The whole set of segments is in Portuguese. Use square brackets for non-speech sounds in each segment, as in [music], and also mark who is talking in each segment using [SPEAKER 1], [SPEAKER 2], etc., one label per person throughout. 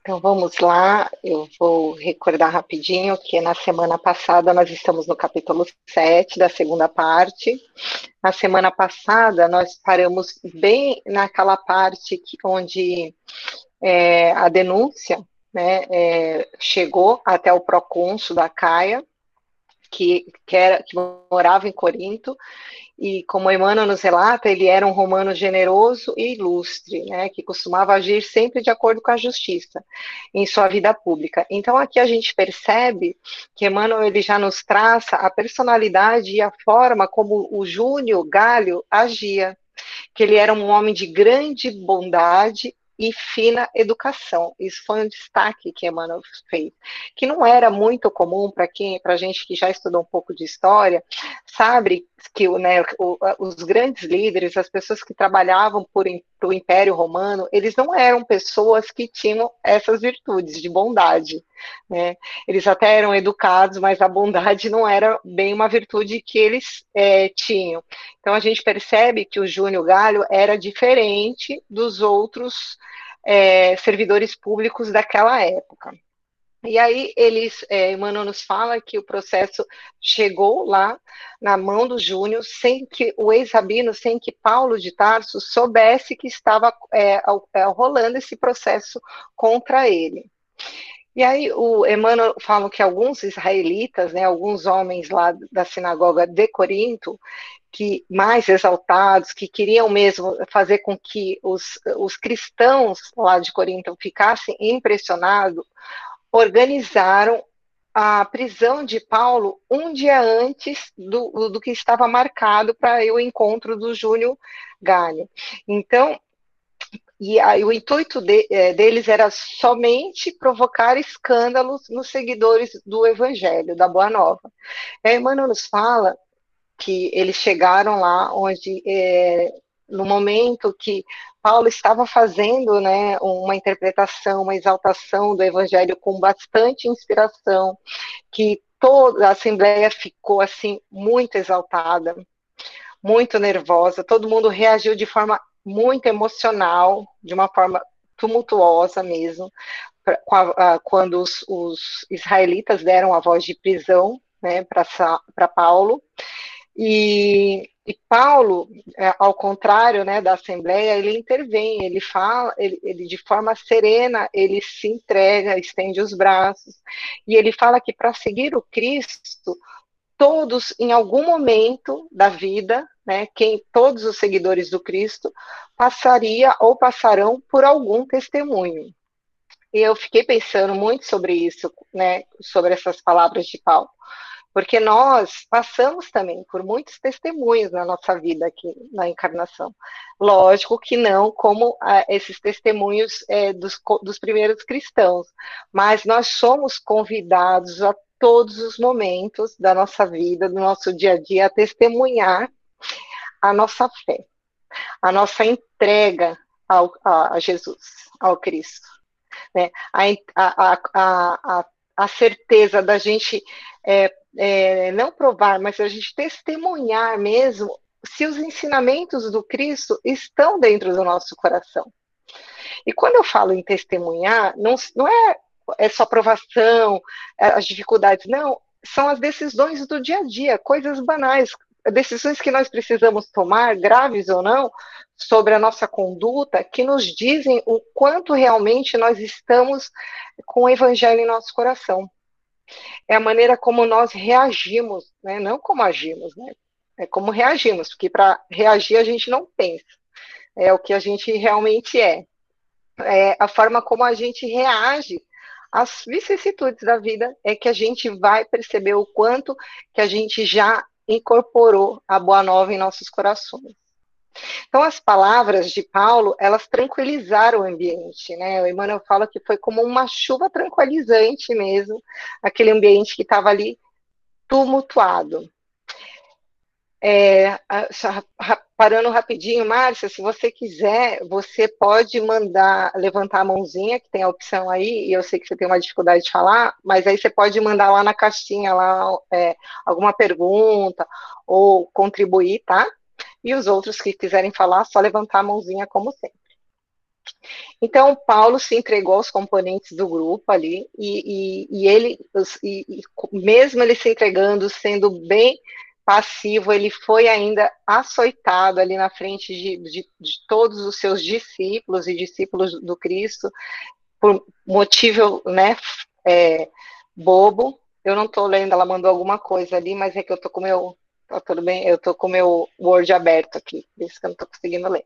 [SPEAKER 1] Então vamos lá, eu vou recordar rapidinho que na semana passada nós estamos no capítulo 7 da segunda parte. Na semana passada nós paramos bem naquela parte que, onde é, a denúncia né, é, chegou até o procônsul da Caia, que, que, era, que morava em Corinto, e como Emmanuel nos relata, ele era um romano generoso e ilustre, né, que costumava agir sempre de acordo com a justiça em sua vida pública. Então aqui a gente percebe que Emmanuel ele já nos traça a personalidade e a forma como o Júnior Galho agia, que ele era um homem de grande bondade e fina educação. Isso foi um destaque que Emmanuel fez, que não era muito comum para quem, para gente que já estudou um pouco de história, sabe que né, os grandes líderes, as pessoas que trabalhavam por o Império Romano, eles não eram pessoas que tinham essas virtudes de bondade. Né? Eles até eram educados, mas a bondade não era bem uma virtude que eles é, tinham. Então a gente percebe que o Júnior Galho era diferente dos outros é, servidores públicos daquela época. E aí eles, é, Emmanuel nos fala que o processo chegou lá na mão do Júnior, sem que o ex-rabino, sem que Paulo de Tarso soubesse que estava é, é, rolando esse processo contra ele. E aí o Emmanuel fala que alguns israelitas, né, alguns homens lá da sinagoga de Corinto, que mais exaltados, que queriam mesmo fazer com que os, os cristãos lá de Corinto ficassem impressionados, organizaram a prisão de Paulo um dia antes do, do que estava marcado para o encontro do Júnior Galho. Então, e aí, o intuito de, é, deles era somente provocar escândalos nos seguidores do Evangelho, da Boa Nova. A Emmanuel nos fala que eles chegaram lá onde, é, no momento que Paulo estava fazendo né, uma interpretação, uma exaltação do Evangelho com bastante inspiração, que toda a Assembleia ficou assim muito exaltada, muito nervosa, todo mundo reagiu de forma muito emocional, de uma forma tumultuosa mesmo, quando os, os israelitas deram a voz de prisão né, para Paulo. E, e Paulo, é, ao contrário né, da Assembleia, ele intervém, ele fala, ele, ele, de forma serena, ele se entrega, estende os braços, e ele fala que para seguir o Cristo, todos, em algum momento da vida, né, quem, todos os seguidores do Cristo, passaria ou passarão por algum testemunho. E eu fiquei pensando muito sobre isso, né, sobre essas palavras de Paulo porque nós passamos também por muitos testemunhos na nossa vida aqui na encarnação. Lógico que não como ah, esses testemunhos é, dos, dos primeiros cristãos, mas nós somos convidados a todos os momentos da nossa vida, do nosso dia a dia, a testemunhar a nossa fé, a nossa entrega ao, a, a Jesus, ao Cristo. Né? A, a, a, a, certeza da gente é, é, não provar, mas a gente testemunhar mesmo se os ensinamentos do Cristo estão dentro do nosso coração. E quando eu falo em testemunhar, não, não é, é só provação, é, as dificuldades, não, são as decisões do dia a dia, coisas banais, decisões que nós precisamos tomar, graves ou não, sobre a nossa conduta, que nos dizem o quanto realmente nós estamos com o evangelho em nosso coração é a maneira como nós reagimos, né? não como agimos, né? é como reagimos, porque para reagir a gente não pensa, é o que a gente realmente é. É a forma como a gente reage às vicissitudes da vida é que a gente vai perceber o quanto que a gente já incorporou a boa nova em nossos corações. Então, as palavras de Paulo, elas tranquilizaram o ambiente, né? O Emmanuel fala que foi como uma chuva tranquilizante mesmo, aquele ambiente que estava ali tumultuado. É, parando rapidinho, Márcia, se você quiser, você pode mandar, levantar a mãozinha, que tem a opção aí, e eu sei que você tem uma dificuldade de falar, mas aí você pode mandar lá na caixinha lá, é, alguma pergunta ou contribuir, tá? E os outros que quiserem falar, só levantar a mãozinha como sempre. Então, Paulo se entregou aos componentes do grupo ali, e, e, e ele, e, mesmo ele se entregando, sendo bem passivo, ele foi ainda açoitado ali na frente de, de, de todos os seus discípulos e discípulos do Cristo, por motivo, né, é, bobo. Eu não estou lendo, ela mandou alguma coisa ali, mas é que eu estou com meu, tá tudo bem, eu estou com meu Word aberto aqui, por isso que eu não estou conseguindo ler.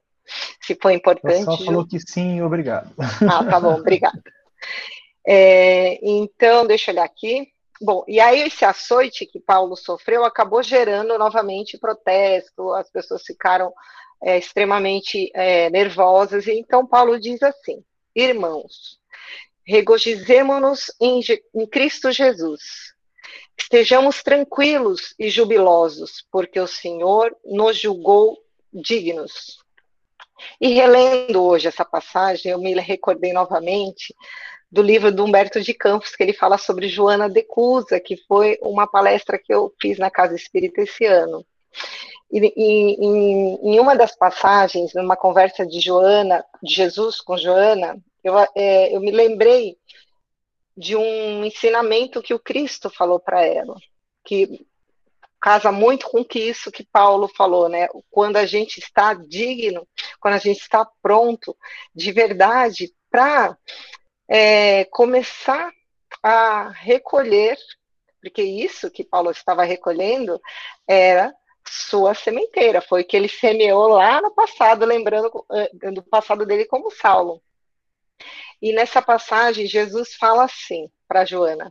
[SPEAKER 1] Se foi importante.
[SPEAKER 2] Ela só falou que sim, obrigado.
[SPEAKER 1] Ah, tá bom, obrigada. É, então, deixa eu olhar aqui. Bom, e aí esse açoite que Paulo sofreu acabou gerando novamente protesto, as pessoas ficaram é, extremamente é, nervosas, e então Paulo diz assim: Irmãos, regozijemo-nos em, em Cristo Jesus, estejamos tranquilos e jubilosos, porque o Senhor nos julgou dignos. E relendo hoje essa passagem, eu me recordei novamente do livro do Humberto de Campos, que ele fala sobre Joana de Cusa, que foi uma palestra que eu fiz na Casa Espírita esse ano. E, e em, em, uma das passagens, numa conversa de Joana, de Jesus com Joana, eu, é, eu me lembrei de um ensinamento que o Cristo falou para ela, que casa muito com que isso que Paulo falou, né? Quando a gente está digno, quando a gente está pronto de verdade para é, começar a recolher, porque isso que Paulo estava recolhendo era sua sementeira, foi o que ele semeou lá no passado, lembrando eh, do passado dele como Saulo. E nessa passagem, Jesus fala assim para Joana: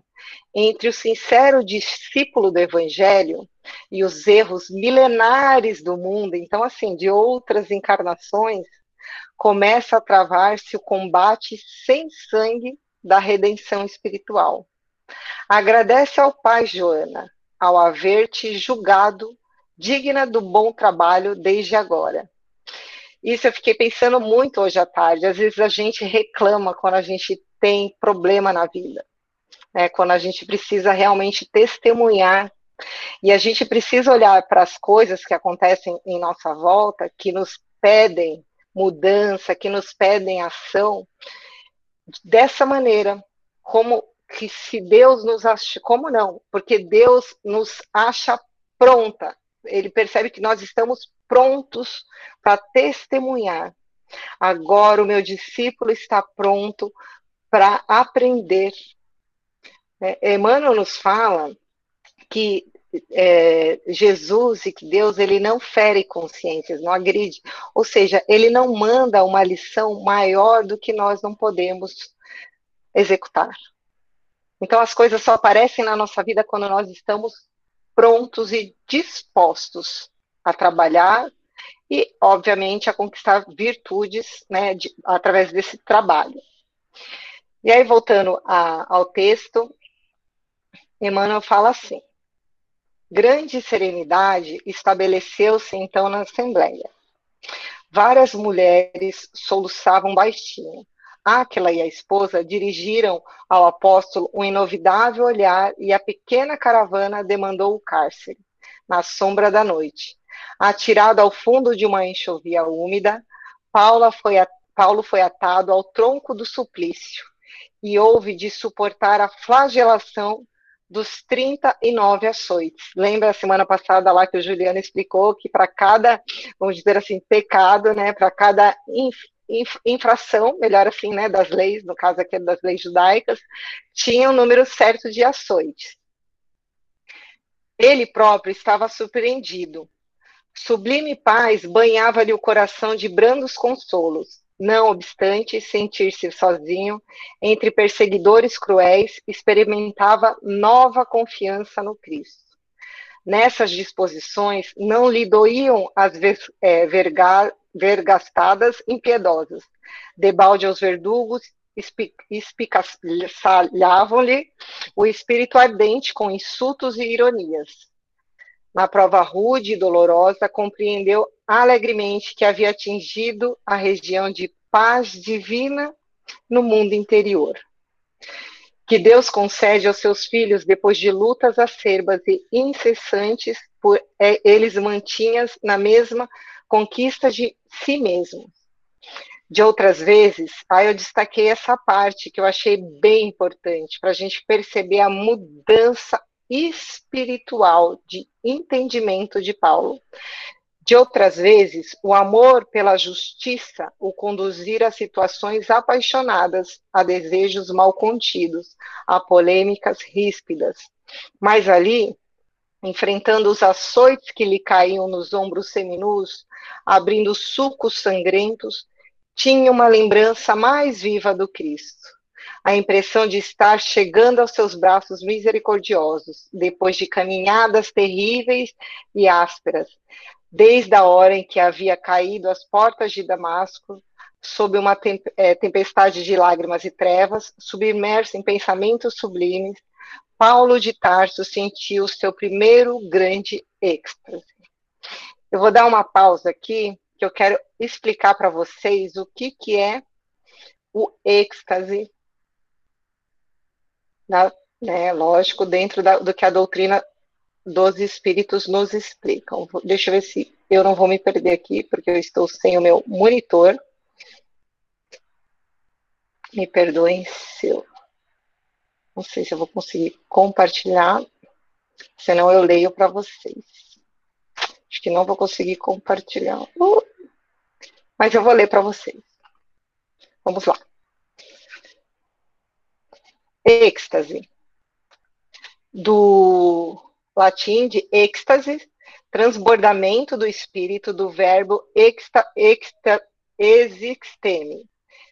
[SPEAKER 1] entre o sincero discípulo do Evangelho e os erros milenares do mundo, então, assim, de outras encarnações, começa a travar-se o combate sem sangue da redenção espiritual. Agradece ao Pai, Joana, ao haver-te julgado digna do bom trabalho desde agora. Isso eu fiquei pensando muito hoje à tarde. Às vezes a gente reclama quando a gente tem problema na vida, né? quando a gente precisa realmente testemunhar. E a gente precisa olhar para as coisas que acontecem em nossa volta, que nos pedem mudança, que nos pedem ação, dessa maneira, como que se Deus nos acha, como não? Porque Deus nos acha pronta. Ele percebe que nós estamos prontos para testemunhar. Agora o meu discípulo está pronto para aprender. É, Emmanuel nos fala que é, Jesus e que Deus ele não fere consciências, não agride, ou seja, ele não manda uma lição maior do que nós não podemos executar. Então as coisas só aparecem na nossa vida quando nós estamos prontos e dispostos a trabalhar e, obviamente, a conquistar virtudes né, de, através desse trabalho. E aí, voltando a, ao texto, Emmanuel fala assim: grande serenidade estabeleceu-se então na Assembleia. Várias mulheres soluçavam baixinho. Aquela e a esposa dirigiram ao apóstolo um inovidável olhar e a pequena caravana demandou o cárcere, na sombra da noite, Atirado ao fundo de uma enxovia úmida, foi a, Paulo foi atado ao tronco do suplício e houve de suportar a flagelação dos 39 açoites. Lembra a semana passada lá que o Juliano explicou que para cada, vamos dizer assim, pecado, né, para cada inf, inf, infração, melhor assim, né, das leis, no caso aqui das leis judaicas, tinha um número certo de açoites. Ele próprio estava surpreendido Sublime paz banhava-lhe o coração de brandos consolos. Não obstante sentir-se sozinho, entre perseguidores cruéis, experimentava nova confiança no Cristo. Nessas disposições, não lhe doíam as é, verga, vergastadas impiedosas. Debalde aos verdugos, espicaçalhavam-lhe o espírito ardente com insultos e ironias na prova rude e dolorosa, compreendeu alegremente que havia atingido a região de paz divina no mundo interior. Que Deus concede aos seus filhos depois de lutas acerbas e incessantes, por eles mantinhas na mesma conquista de si mesmos. De outras vezes, aí eu destaquei essa parte que eu achei bem importante para a gente perceber a mudança espiritual de entendimento de Paulo. De outras vezes, o amor pela justiça o conduzir a situações apaixonadas, a desejos mal contidos, a polêmicas ríspidas. Mas ali, enfrentando os açoites que lhe caíam nos ombros seminus, abrindo sucos sangrentos, tinha uma lembrança mais viva do Cristo. A impressão de estar chegando aos seus braços misericordiosos, depois de caminhadas terríveis e ásperas, desde a hora em que havia caído às portas de Damasco, sob uma é, tempestade de lágrimas e trevas, submerso em pensamentos sublimes, Paulo de Tarso sentiu seu primeiro grande êxtase. Eu vou dar uma pausa aqui, que eu quero explicar para vocês o que, que é o êxtase, na, né, lógico, dentro da, do que a doutrina dos espíritos nos explicam. Deixa eu ver se eu não vou me perder aqui, porque eu estou sem o meu monitor. Me perdoem se eu. Não sei se eu vou conseguir compartilhar, senão eu leio para vocês. Acho que não vou conseguir compartilhar. Uh, mas eu vou ler para vocês. Vamos lá. Êxtase. Do latim de êxtase, transbordamento do espírito do verbo exta, exta, existeme,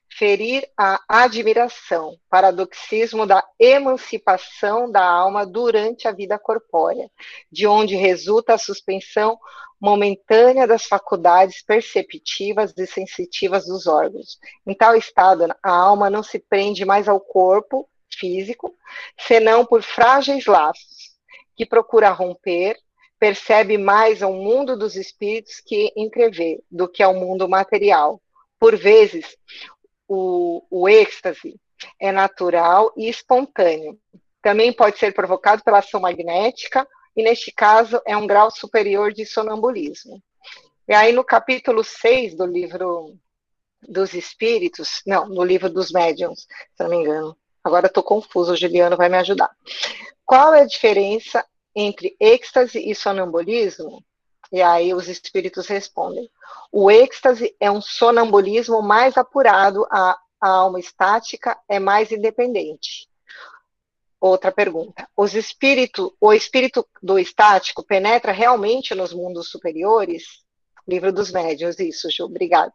[SPEAKER 1] ferir a admiração, paradoxismo da emancipação da alma durante a vida corpórea, de onde resulta a suspensão momentânea das faculdades perceptivas e sensitivas dos órgãos. Em tal estado, a alma não se prende mais ao corpo físico, senão por frágeis laços, que procura romper, percebe mais ao mundo dos espíritos que entrevê do que ao mundo material. Por vezes, o, o êxtase é natural e espontâneo. Também pode ser provocado pela ação magnética, e neste caso é um grau superior de sonambulismo. E aí, no capítulo 6 do livro dos Espíritos, não, no livro dos Médiuns, se não me engano, agora estou confuso, o Juliano vai me ajudar. Qual é a diferença entre êxtase e sonambulismo? E aí os espíritos respondem: o êxtase é um sonambulismo mais apurado, a, a alma estática é mais independente. Outra pergunta: os espírito, o espírito do estático penetra realmente nos mundos superiores? Livro dos Médios, isso, Ju, obrigada.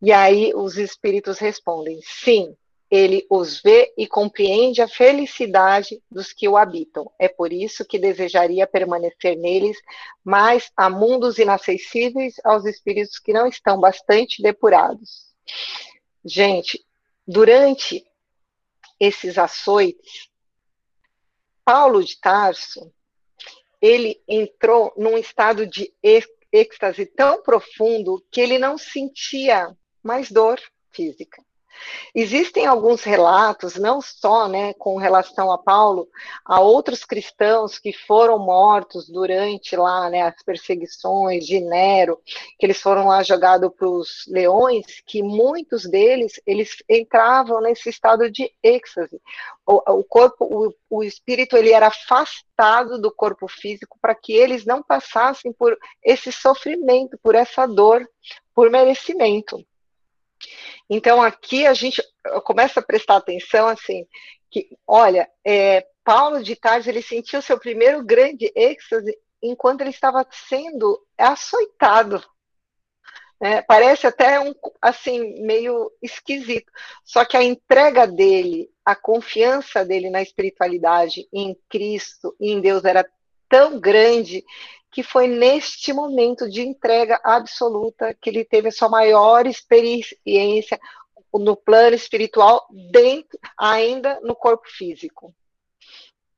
[SPEAKER 1] E aí os espíritos respondem: sim, ele os vê e compreende a felicidade dos que o habitam. É por isso que desejaria permanecer neles, mas a mundos inacessíveis aos espíritos que não estão bastante depurados. Gente, durante esses açoites, Paulo de Tarso, ele entrou num estado de êxtase tão profundo que ele não sentia mais dor física. Existem alguns relatos, não só né, com relação a Paulo, a outros cristãos que foram mortos durante lá né, as perseguições de Nero, que eles foram lá jogados para os leões, que muitos deles eles entravam nesse estado de êxtase. O, o corpo, o, o espírito, ele era afastado do corpo físico para que eles não passassem por esse sofrimento, por essa dor, por merecimento. Então, aqui a gente começa a prestar atenção, assim, que, olha, é, Paulo de Tarso, ele sentiu seu primeiro grande êxtase enquanto ele estava sendo açoitado. É, parece até um, assim, meio esquisito. Só que a entrega dele, a confiança dele na espiritualidade, em Cristo, em Deus, era tão grande que foi neste momento de entrega absoluta que ele teve a sua maior experiência no plano espiritual, dentro, ainda no corpo físico.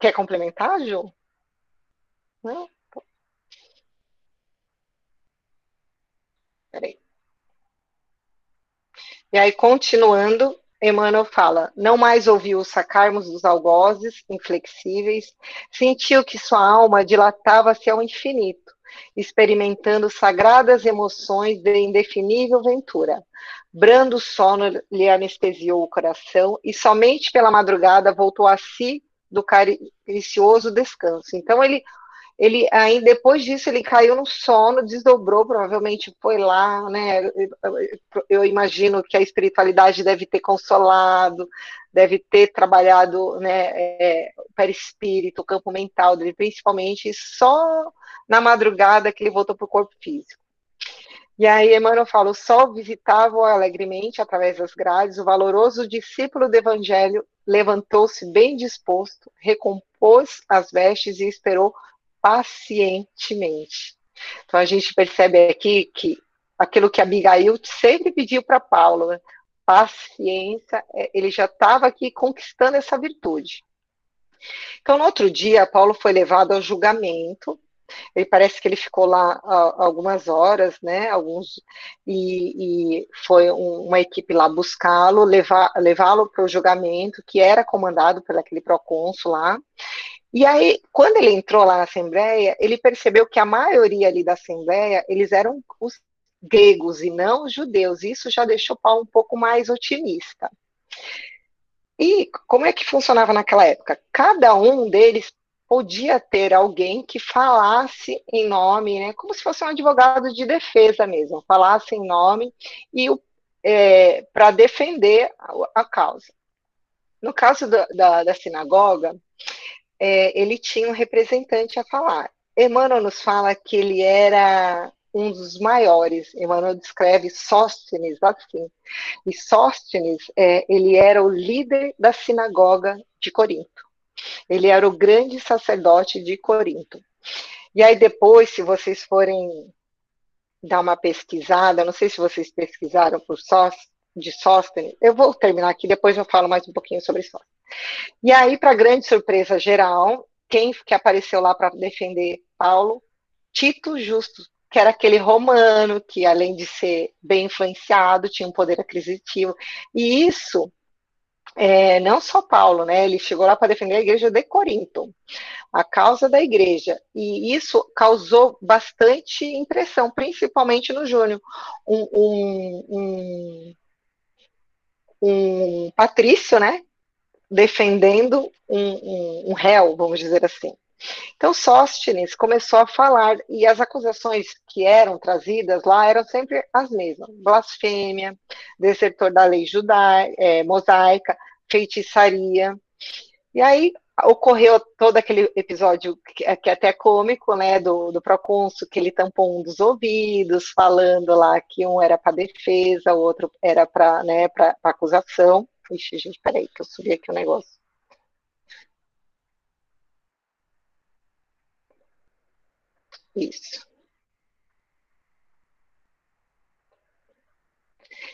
[SPEAKER 1] Quer complementar, Ju? Não? Peraí. E aí, continuando, Emmanuel fala: não mais ouviu os sacarmos dos algozes inflexíveis, sentiu que sua alma dilatava-se ao infinito, experimentando sagradas emoções de indefinível ventura. Brando sono lhe anestesiou o coração e somente pela madrugada voltou a si do caricioso descanso. Então ele ele aí depois disso ele caiu no sono, desdobrou, provavelmente foi lá, né? Eu imagino que a espiritualidade deve ter consolado, deve ter trabalhado, né, é, o perispírito, campo mental dele, principalmente só na madrugada que ele voltou para o corpo físico. E aí Emmanuel fala: o sol visitava-o alegremente através das grades, o valoroso discípulo do Evangelho levantou-se bem disposto, recompôs as vestes e esperou pacientemente. Então a gente percebe aqui que aquilo que Abigail sempre pediu para Paulo, né? paciência, é, ele já estava aqui conquistando essa virtude. Então, no outro dia, Paulo foi levado ao julgamento. Ele parece que ele ficou lá algumas horas, né? Alguns e, e foi um, uma equipe lá buscá-lo, levá-lo para o julgamento que era comandado por aquele procônsul lá. E aí, quando ele entrou lá na Assembleia, ele percebeu que a maioria ali da Assembleia, eles eram os gregos e não os judeus. Isso já deixou Paulo um pouco mais otimista. E como é que funcionava naquela época? Cada um deles podia ter alguém que falasse em nome, né, como se fosse um advogado de defesa mesmo, falasse em nome e é, para defender a, a, causa. No caso da, da, da sinagoga, é, ele tinha um representante a falar. Emmanuel nos fala que ele era um dos maiores. Emmanuel descreve Sóstenes assim. E Sóstenes, é, ele era o líder da sinagoga de Corinto. Ele era o grande sacerdote de Corinto. E aí depois, se vocês forem dar uma pesquisada, não sei se vocês pesquisaram por Sóstenes, de Sóstenes, eu vou terminar aqui, depois eu falo mais um pouquinho sobre Sóstenes. E aí, para grande surpresa geral, quem que apareceu lá para defender Paulo? Tito Justo, que era aquele romano que, além de ser bem influenciado, tinha um poder aquisitivo. E isso, é, não só Paulo, né? Ele chegou lá para defender a igreja de Corinto, a causa da igreja. E isso causou bastante impressão, principalmente no Júnior. Um, um, um, um patrício, né? Defendendo um, um, um réu, vamos dizer assim. Então, Sóstenes começou a falar, e as acusações que eram trazidas lá eram sempre as mesmas: blasfêmia, desertor da lei judaica, é, mosaica, feitiçaria. E aí ocorreu todo aquele episódio que, que é até cômico, né, do, do procônsul, que ele tampou um dos ouvidos, falando lá que um era para defesa, o outro era para né, acusação. Ixi, gente, peraí, que eu subi aqui o negócio. Isso.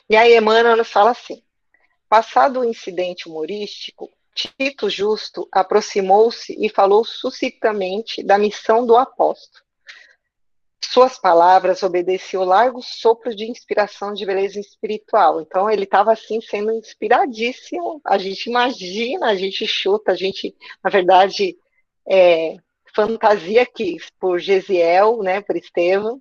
[SPEAKER 1] E aí Emmanuel fala assim: passado o incidente humorístico, Tito Justo aproximou-se e falou suscitamente da missão do apóstolo. Suas palavras obedeciam largo sopro de inspiração de beleza espiritual. Então ele estava assim sendo inspiradíssimo. A gente imagina, a gente chuta, a gente, na verdade, é, fantasia aqui por Gesiel, né, por Estevão.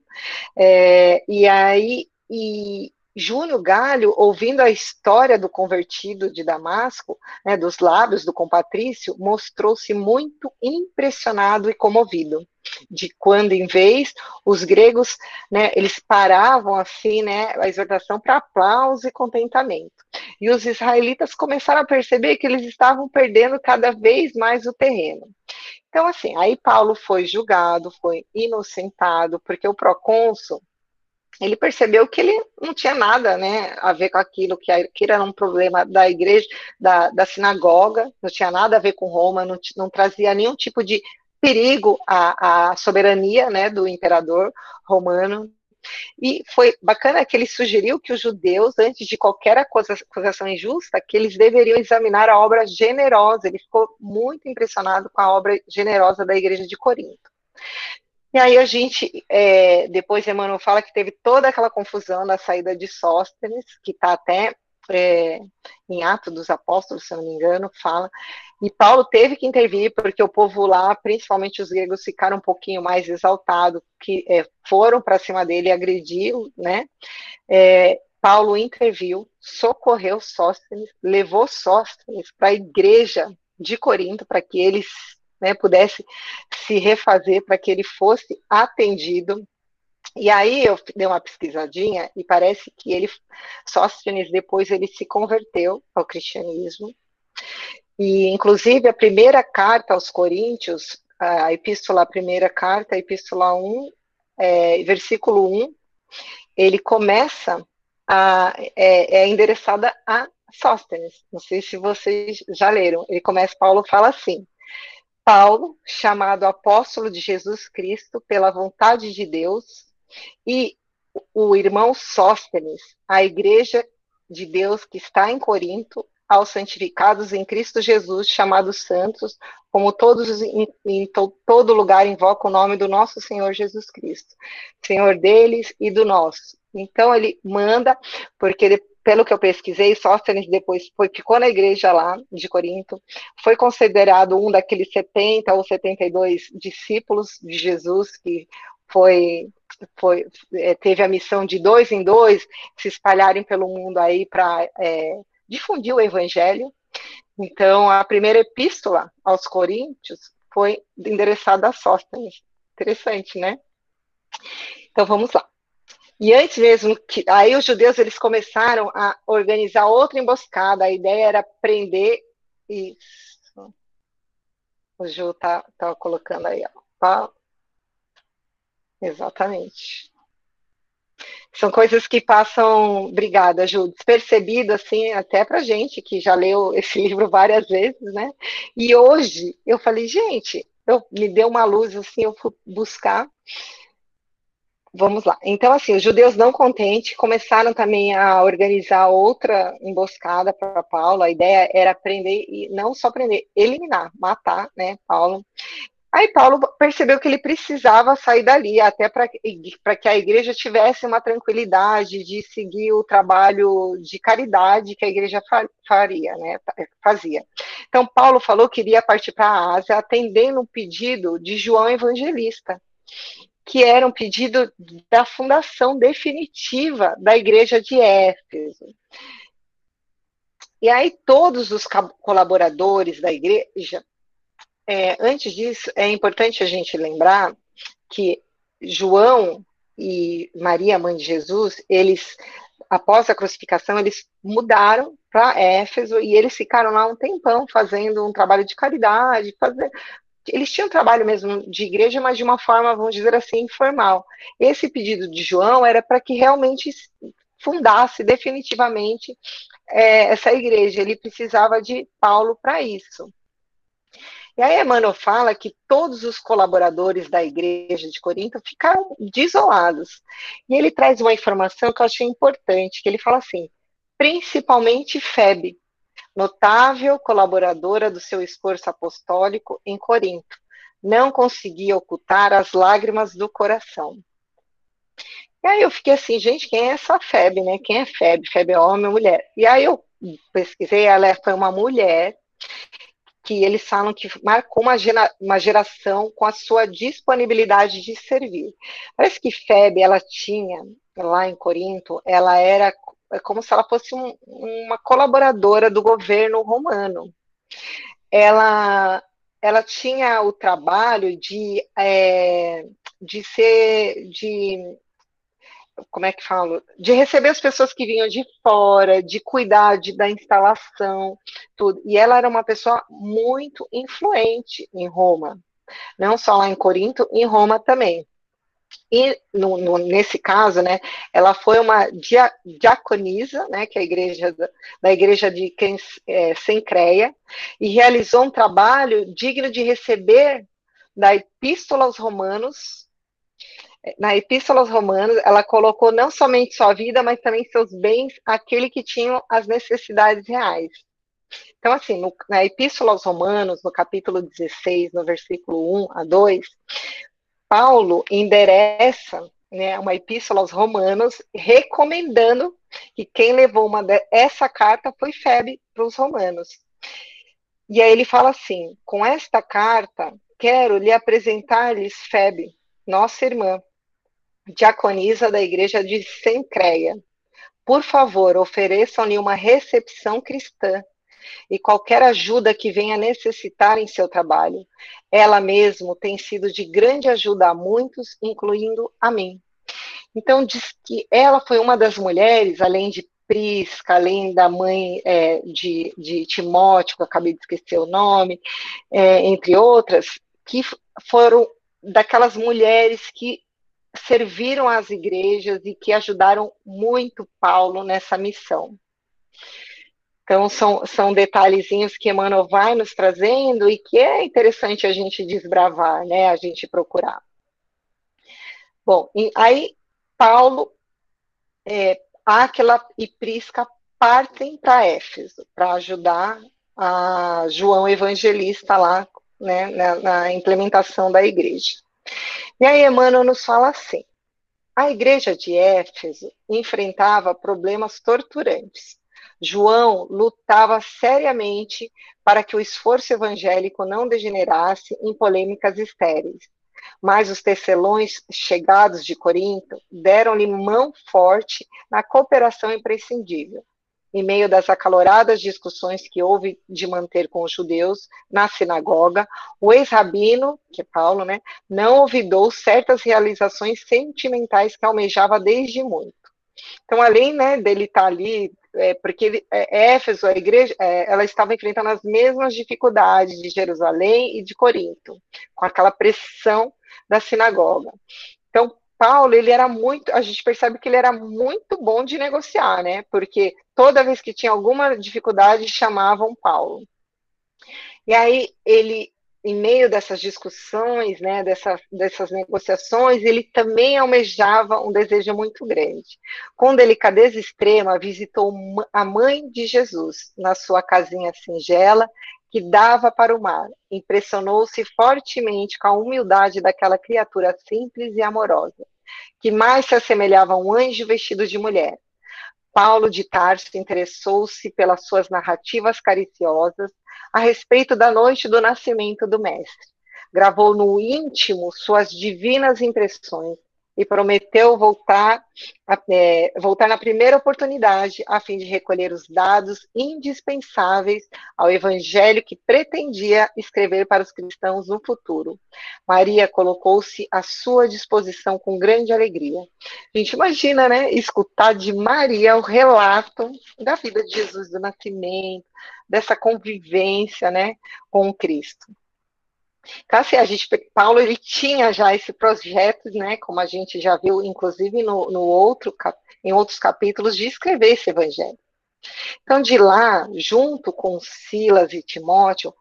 [SPEAKER 1] É, e aí e Júnior Galho, ouvindo a história do convertido de Damasco, né, dos lábios do compatrício, mostrou-se muito impressionado e comovido de quando em vez os gregos, né, eles paravam assim, né, a exortação para aplauso e contentamento. E os israelitas começaram a perceber que eles estavam perdendo cada vez mais o terreno. Então, assim, aí Paulo foi julgado, foi inocentado, porque o procônsul, ele percebeu que ele não tinha nada né, a ver com aquilo, que aquilo era um problema da igreja, da, da sinagoga, não tinha nada a ver com Roma, não, não trazia nenhum tipo de perigo à, à soberania né, do imperador romano. E foi bacana que ele sugeriu que os judeus, antes de qualquer acusação injusta, que eles deveriam examinar a obra generosa. Ele ficou muito impressionado com a obra generosa da igreja de Corinto. E aí a gente, é, depois Emmanuel fala que teve toda aquela confusão na saída de Sóstenes, que está até é, em Atos dos Apóstolos, se eu não me engano, fala E Paulo teve que intervir porque o povo lá, principalmente os gregos, ficaram um pouquinho mais exaltados, que é, foram para cima dele e agrediram, né? É, Paulo interviu, socorreu Sóstenes, levou Sóstenes para a igreja de Corinto para que eles né, pudesse se refazer, para que ele fosse atendido. E aí eu dei uma pesquisadinha e parece que ele, Sóstenes, depois ele se converteu ao cristianismo. E, inclusive, a primeira carta aos Coríntios, a epístola, a primeira carta, a epístola 1, é, versículo 1, ele começa a, é, é endereçada a Sóstenes. Não sei se vocês já leram. Ele começa, Paulo fala assim: Paulo, chamado apóstolo de Jesus Cristo pela vontade de Deus, e o irmão Sóstenes, a igreja de Deus que está em Corinto, aos santificados em Cristo Jesus, chamados santos, como todos em, em to, todo lugar invocam o nome do nosso Senhor Jesus Cristo, Senhor deles e do nosso. Então ele manda, porque pelo que eu pesquisei, Sóstenes depois foi, ficou na igreja lá de Corinto, foi considerado um daqueles 70 ou 72 discípulos de Jesus que foi, foi é, teve a missão de dois em dois se espalharem pelo mundo aí para é, difundir o evangelho. Então, a primeira epístola aos Coríntios foi endereçada a Sóstenes. Interessante, né? Então, vamos lá. E antes mesmo que aí os judeus eles começaram a organizar outra emboscada. A ideia era prender isso. O Ju tá, tá colocando aí, ó. Tá? Exatamente. São coisas que passam, obrigada, Ju, despercebido, assim, até pra gente que já leu esse [laughs] livro várias vezes, né? E hoje eu falei, gente, eu, me deu uma luz, assim, eu fui buscar. Vamos lá. Então, assim, os judeus não contentes começaram também a organizar outra emboscada para Paulo. A ideia era prender, e não só prender, eliminar, matar, né, Paulo. Aí Paulo percebeu que ele precisava sair dali, até para que a igreja tivesse uma tranquilidade de seguir o trabalho de caridade que a igreja faria, né, fazia. Então, Paulo falou que iria partir para a Ásia, atendendo o pedido de João Evangelista, que era um pedido da fundação definitiva da igreja de Éfeso. E aí todos os colaboradores da igreja é, antes disso, é importante a gente lembrar que João e Maria, mãe de Jesus, eles, após a crucificação, eles mudaram para Éfeso e eles ficaram lá um tempão fazendo um trabalho de caridade, fazer, eles tinham trabalho mesmo de igreja, mas de uma forma, vamos dizer assim, informal. Esse pedido de João era para que realmente fundasse definitivamente é, essa igreja. Ele precisava de Paulo para isso. E aí Emmanuel fala que todos os colaboradores da igreja de Corinto ficaram desolados. E ele traz uma informação que eu achei importante, que ele fala assim, principalmente Febe, notável colaboradora do seu esforço apostólico em Corinto, não conseguia ocultar as lágrimas do coração. E aí eu fiquei assim, gente, quem é essa Febe, né? Quem é Febe? Febe é homem ou mulher? E aí eu pesquisei, ela foi uma mulher que eles falam que marcou uma, gera, uma geração com a sua disponibilidade de servir. Parece que Febe, ela tinha, lá em Corinto, ela era como se ela fosse um, uma colaboradora do governo romano. Ela, ela tinha o trabalho de, é, de ser, de como é que falo, de receber as pessoas que vinham de fora, de cuidar de, da instalação, tudo. E ela era uma pessoa muito influente em Roma, não só lá em Corinto, em Roma também. E no, no, nesse caso, né, ela foi uma dia, diaconisa, né, que é a igreja da, igreja de é, Sencreia, e realizou um trabalho digno de receber da Epístola aos Romanos, na Epístola aos Romanos, ela colocou não somente sua vida, mas também seus bens, aquele que tinham as necessidades reais. Então, assim, no, na Epístola aos Romanos, no capítulo 16, no versículo 1 a 2, Paulo endereça né, uma epístola aos Romanos, recomendando que quem levou uma de, essa carta foi Febe para os Romanos. E aí ele fala assim: com esta carta, quero lhe apresentar-lhes Febe, nossa irmã, diaconisa da igreja de Sencreia. Por favor, ofereçam-lhe uma recepção cristã e qualquer ajuda que venha necessitar em seu trabalho. Ela mesmo tem sido de grande ajuda a muitos, incluindo a mim. Então, diz que ela foi uma das mulheres, além de Prisca, além da mãe é, de, de Timóteo, que eu acabei de esquecer o nome, é, entre outras, que foram daquelas mulheres que serviram às igrejas e que ajudaram muito Paulo nessa missão. Então, são, são detalhezinhos que Emmanuel vai nos trazendo e que é interessante a gente desbravar, né, a gente procurar. Bom, aí Paulo, é, e Prisca partem para Éfeso para ajudar a João Evangelista lá né, na, na implementação da igreja. E aí Emmanuel nos fala assim: a igreja de Éfeso enfrentava problemas torturantes. João lutava seriamente para que o esforço evangélico não degenerasse em polêmicas estéreis. Mas os tecelões chegados de Corinto deram-lhe mão forte na cooperação imprescindível em meio das acaloradas discussões que houve de manter com os judeus na sinagoga, o ex-rabino, que é Paulo, né, não olvidou certas realizações sentimentais que almejava desde muito. Então, além né, dele estar tá ali, é, porque ele, é, Éfeso, a igreja, é, ela estava enfrentando as mesmas dificuldades de Jerusalém e de Corinto, com aquela pressão da sinagoga. Então, Paulo, ele era muito, a gente percebe que ele era muito bom de negociar, né? Porque toda vez que tinha alguma dificuldade, chamavam Paulo. E aí ele, em meio dessas discussões, né, dessa, dessas negociações, ele também almejava um desejo muito grande. Com delicadeza extrema, visitou a mãe de Jesus na sua casinha singela que dava para o mar. Impressionou-se fortemente com a humildade daquela criatura simples e amorosa, que mais se assemelhava a um anjo vestido de mulher. Paulo de Tarso interessou-se pelas suas narrativas cariciosas a respeito da noite do nascimento do Mestre. Gravou no íntimo suas divinas impressões e prometeu voltar, é, voltar na primeira oportunidade, a fim de recolher os dados indispensáveis ao evangelho que pretendia escrever para os cristãos no futuro. Maria colocou-se à sua disposição com grande alegria. A gente imagina, né, escutar de Maria o relato da vida de Jesus, do nascimento, dessa convivência, né, com Cristo. Então, assim, a gente, Paulo, ele tinha já esse projeto, né, como a gente já viu, inclusive no, no outro, em outros capítulos, de escrever esse evangelho. Então, de lá, junto com Silas e Timóteo,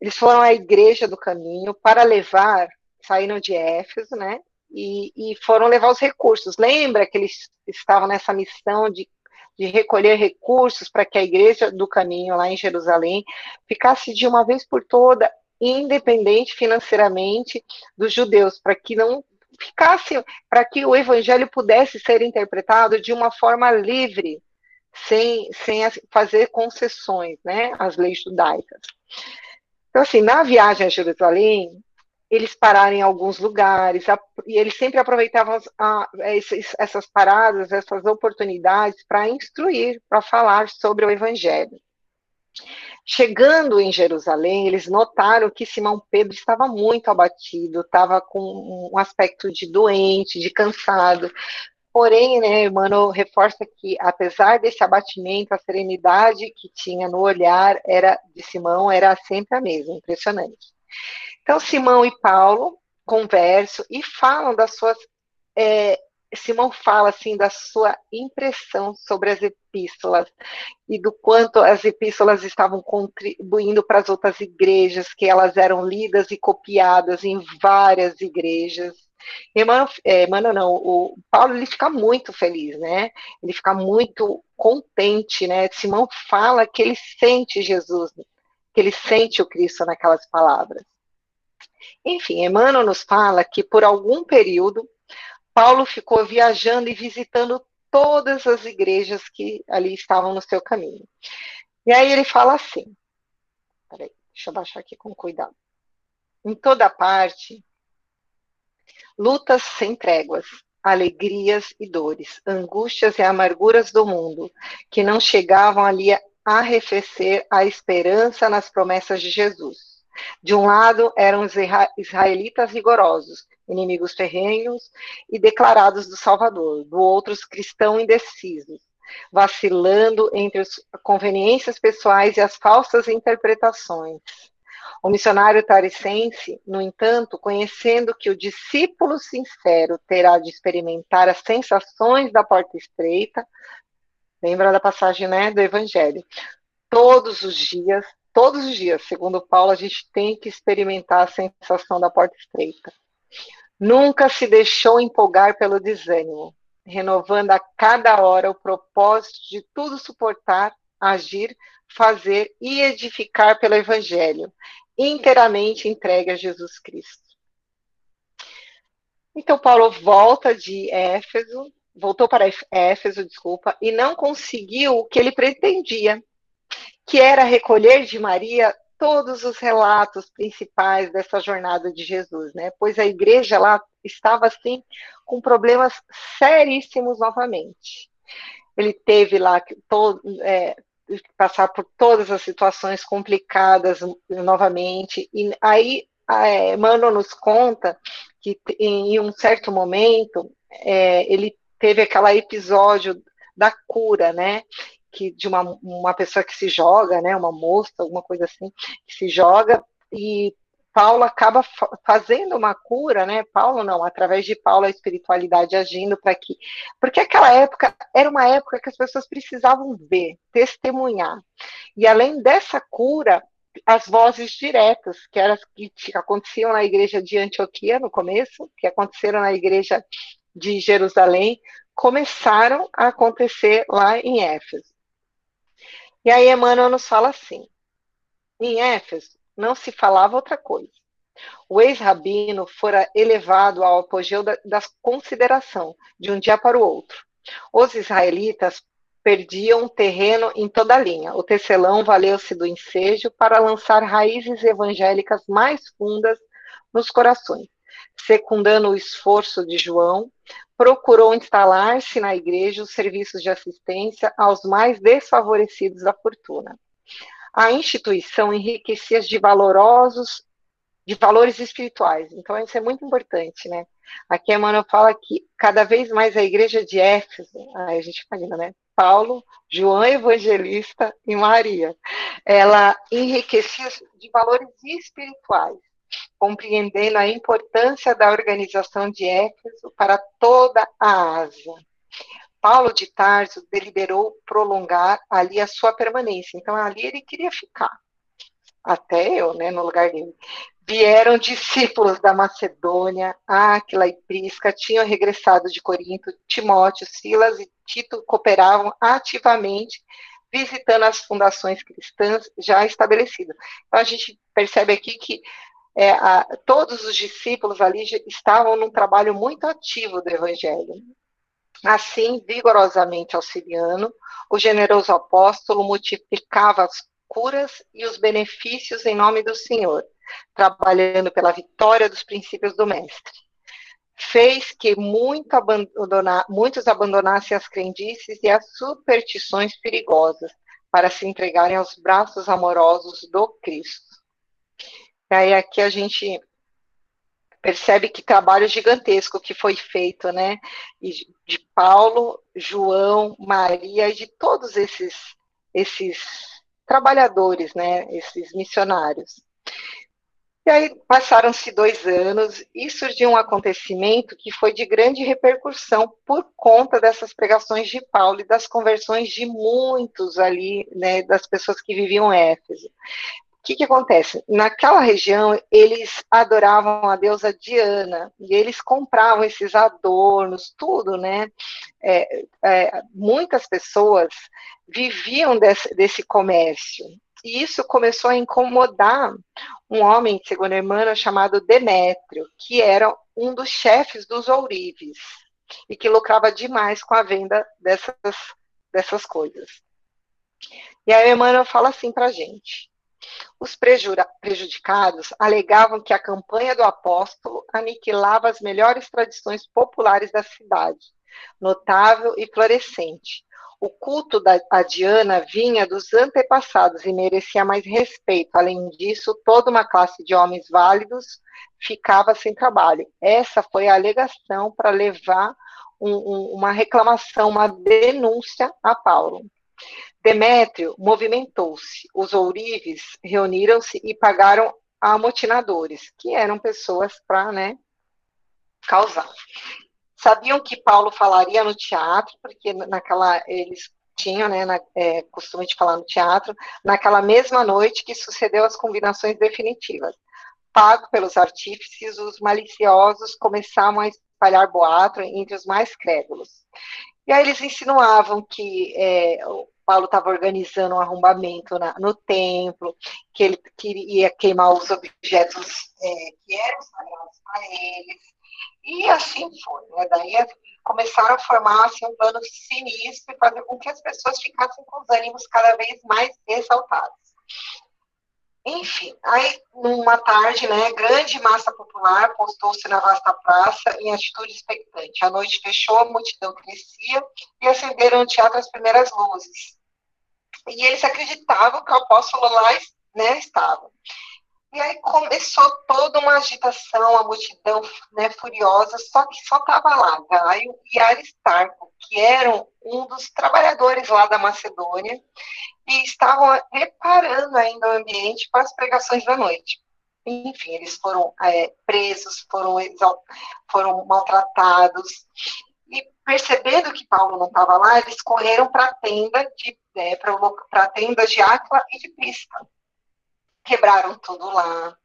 [SPEAKER 1] eles foram à igreja do caminho para levar, saíram de Éfeso, né, e, e foram levar os recursos. Lembra que eles estavam nessa missão de de recolher recursos para que a igreja do caminho lá em Jerusalém ficasse de uma vez por toda independente financeiramente dos judeus, para que não ficasse, para que o evangelho pudesse ser interpretado de uma forma livre, sem, sem fazer concessões né, às leis judaicas. Então, assim, na viagem a Jerusalém, eles pararam em alguns lugares, e eles sempre aproveitavam a, esses, essas paradas, essas oportunidades para instruir, para falar sobre o Evangelho. Chegando em Jerusalém, eles notaram que Simão Pedro estava muito abatido, estava com um aspecto de doente, de cansado. Porém, né, Emmanuel reforça que, apesar desse abatimento, a serenidade que tinha no olhar era de Simão era sempre a mesma, impressionante. Então, Simão e Paulo conversam e falam das suas é, Simão fala assim da sua impressão sobre as epístolas e do quanto as epístolas estavam contribuindo para as outras igrejas, que elas eram lidas e copiadas em várias igrejas. Emmanuel, é, não, o Paulo ele fica muito feliz, né? Ele fica muito contente, né? Simão fala que ele sente Jesus, que ele sente o Cristo naquelas palavras. Enfim, Emmanuel nos fala que por algum período Paulo ficou viajando e visitando todas as igrejas que ali estavam no seu caminho. E aí ele fala assim: peraí, Deixa eu baixar aqui com cuidado. Em toda parte, lutas sem tréguas, alegrias e dores, angústias e amarguras do mundo, que não chegavam ali a arrefecer a esperança nas promessas de Jesus. De um lado eram os israelitas rigorosos, inimigos terrenos e declarados do Salvador, do outro os cristãos indecisos, vacilando entre as conveniências pessoais e as falsas interpretações. O missionário taricense, no entanto, conhecendo que o discípulo sincero terá de experimentar as sensações da porta estreita, lembra da passagem né, do Evangelho, todos os dias, todos os dias, segundo Paulo, a gente tem que experimentar a sensação da porta estreita. Nunca se deixou empolgar pelo desânimo, renovando a cada hora o propósito de tudo suportar, agir, fazer e edificar pelo Evangelho, inteiramente entregue a Jesus Cristo. Então, Paulo volta de Éfeso, voltou para Éfeso, desculpa, e não conseguiu o que ele pretendia, que era recolher de Maria todos os relatos principais dessa jornada de Jesus, né? Pois a igreja lá estava assim com problemas seríssimos novamente. Ele teve lá todo, é, passar por todas as situações complicadas novamente. E aí, é, Mano nos conta que em um certo momento é, ele teve aquele episódio da cura, né? Que de uma, uma pessoa que se joga, né? Uma moça, alguma coisa assim, que se joga e Paulo acaba fazendo uma cura, né? Paulo não, através de Paulo a espiritualidade agindo para que, porque aquela época era uma época que as pessoas precisavam ver, testemunhar. E além dessa cura, as vozes diretas, que eram que aconteciam na igreja de Antioquia no começo, que aconteceram na igreja de Jerusalém, começaram a acontecer lá em Éfeso. E aí Emmanuel nos fala assim: em Éfeso, não se falava outra coisa. O ex-rabino fora elevado ao apogeu da, da consideração, de um dia para o outro. Os israelitas perdiam terreno em toda a linha. O tecelão valeu-se do ensejo para lançar raízes evangélicas mais fundas nos corações. Secundando o esforço de João, procurou instalar-se na igreja os serviços de assistência aos mais desfavorecidos da fortuna a instituição enriquecia de valorosos, de valores espirituais. Então, isso é muito importante, né? Aqui Emmanuel fala que cada vez mais a igreja de Éfeso, a gente imagina, né? Paulo, João Evangelista e Maria, ela enriquecia de valores espirituais, compreendendo a importância da organização de Éfeso para toda a Ásia. Paulo de Tarso deliberou prolongar ali a sua permanência. Então, ali ele queria ficar. Até eu, né, no lugar dele. Vieram discípulos da Macedônia, Áquila e Prisca, tinham regressado de Corinto, Timóteo, Silas e Tito cooperavam ativamente, visitando as fundações cristãs já estabelecidas. Então, a gente percebe aqui que é, a, todos os discípulos ali estavam num trabalho muito ativo do Evangelho. Assim, vigorosamente auxiliando, o generoso apóstolo multiplicava as curas e os benefícios em nome do Senhor, trabalhando pela vitória dos princípios do Mestre. Fez que muito abandonar, muitos abandonassem as crendices e as superstições perigosas para se entregarem aos braços amorosos do Cristo. Aí aqui a gente percebe que trabalho gigantesco que foi feito, né? De Paulo, João, Maria e de todos esses esses trabalhadores, né? Esses missionários. E aí passaram-se dois anos e surgiu um acontecimento que foi de grande repercussão por conta dessas pregações de Paulo e das conversões de muitos ali, né, das pessoas que viviam Éfeso que, que acontece? Naquela região, eles adoravam a deusa Diana, e eles compravam esses adornos, tudo, né? É, é, muitas pessoas viviam desse, desse comércio, e isso começou a incomodar um homem, segundo a irmã, chamado Demétrio, que era um dos chefes dos ourives, e que lucrava demais com a venda dessas, dessas coisas. E a Emmanuel fala assim para gente, Os prejudicados alegavam que a campanha do apóstolo aniquilava as melhores tradições populares da cidade, notável e florescente. O culto da, a Diana vinha dos antepassados e merecia mais respeito. Além disso, toda uma classe de homens válidos ficava sem trabalho. Essa foi a alegação para levar um, um, uma reclamação, uma denúncia a Paulo. Demétrio movimentou-se. Os ourives reuniram-se e pagaram amotinadores, que eram pessoas para né, causar. Sabiam que Paulo falaria no teatro, porque naquela eles tinham, né, na, é, costume de falar no teatro, naquela mesma noite que sucedeu as combinações definitivas. Pago pelos artífices, os maliciosos começaram a espalhar boato entre os mais crédulos. E aí eles insinuavam que é, Paulo estava organizando um arrombamento na, no templo, que ele queria queimar os objetos é, que eram sagrados para eles. E assim foi. Né? Daí começaram a formar assim, um plano sinistro e fazer com que as pessoas ficassem com os ânimos cada vez mais exaltados. Enfim, aí numa tarde, né, grande massa popular postou-se na vasta praça em atitude expectante. A noite fechou, a multidão crescia e acenderam no teatro as primeiras luzes. E eles acreditavam que o apóstolo lá né, estava. E aí começou toda uma agitação, a multidão né, furiosa, só que só estava lá Gaio e Aristarco, que eram um dos trabalhadores lá da Macedônia, e estavam preparando ainda o ambiente para as pregações da noite. Enfim, eles foram é, presos, foram, foram maltratados, e percebendo que Paulo não estava lá, eles correram para a tenda de é, para tenda de Áquila e de Pista quebraram tudo lá,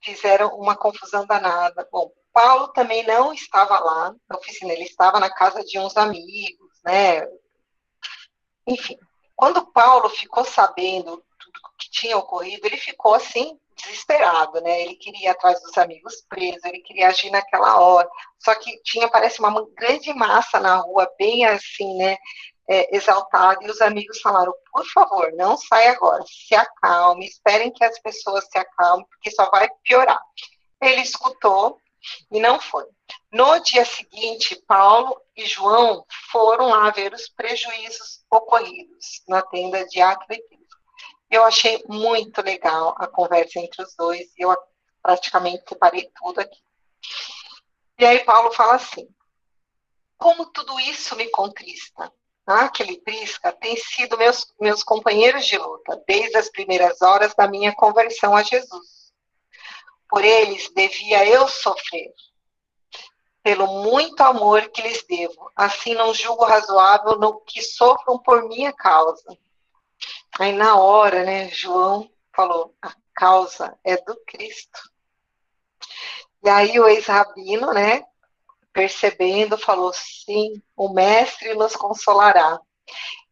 [SPEAKER 1] fizeram uma confusão danada. Bom, Paulo também não estava lá na oficina, ele estava na casa de uns amigos, né? Enfim, quando Paulo ficou sabendo tudo que tinha ocorrido, ele ficou assim desesperado, né? Ele queria ir atrás dos amigos presos, ele queria agir naquela hora. Só que tinha, parece, uma grande massa na rua, bem assim, né? é, exaltado e os amigos falaram: por favor, não saia agora, se acalme, esperem que as pessoas se acalmem, porque só vai piorar. Ele escutou e não foi. No dia seguinte, Paulo e João foram lá ver os prejuízos ocorridos na tenda de Aquila Eu achei muito legal a conversa entre os dois, eu praticamente separei tudo aqui. E aí Paulo fala assim: como tudo isso me contrista, aquele Prisca tem sido meus, meus companheiros de luta desde as primeiras horas da minha conversão a Jesus. Por eles devia eu sofrer, pelo muito amor que lhes devo. Assim não julgo razoável no que sofram por minha causa. Aí na hora, né, João falou: a causa é do Cristo. E aí o ex-rabino, né, percebendo, falou: sim, o mestre nos consolará.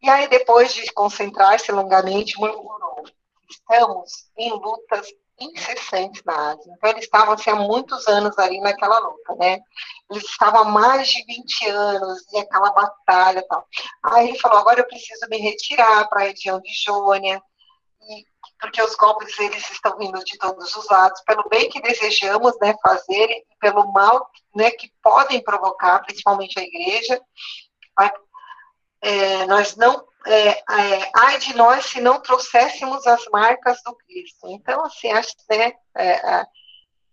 [SPEAKER 1] E aí, depois de concentrar-se longamente, murmurou: estamos em lutas incessantes na Ásia. Então, eles estavam assim, há muitos anos ali naquela luta, né? Eles estavam há mais de 20 anos e aquela batalha e tal. Aí ele falou: agora eu preciso me retirar para a região de Jônia, e, porque os golpes eles estão vindo de todos os lados, pelo bem que desejamos né, fazer e pelo mal né, que podem provocar, principalmente a igreja, é, nós não é, é, ai de nós se não trouxéssemos as marcas do Cristo. Então, assim, acho que né, é, é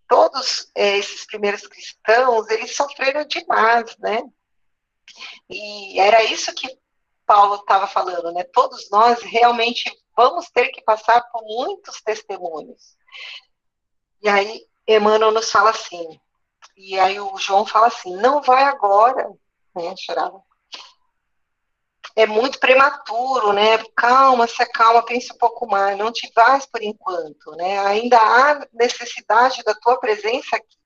[SPEAKER 1] todos é, esses primeiros cristãos, eles sofreram demais, né? E era isso que Paulo estava falando, né? Todos nós realmente vamos ter que passar por muitos testemunhos. E aí, Emmanuel nos fala assim, e aí o João fala assim, não vai agora, né, chorava. É muito prematuro, né? Calma, se acalma, pense um pouco mais, não te vais por enquanto, né? Ainda há necessidade da tua presença aqui.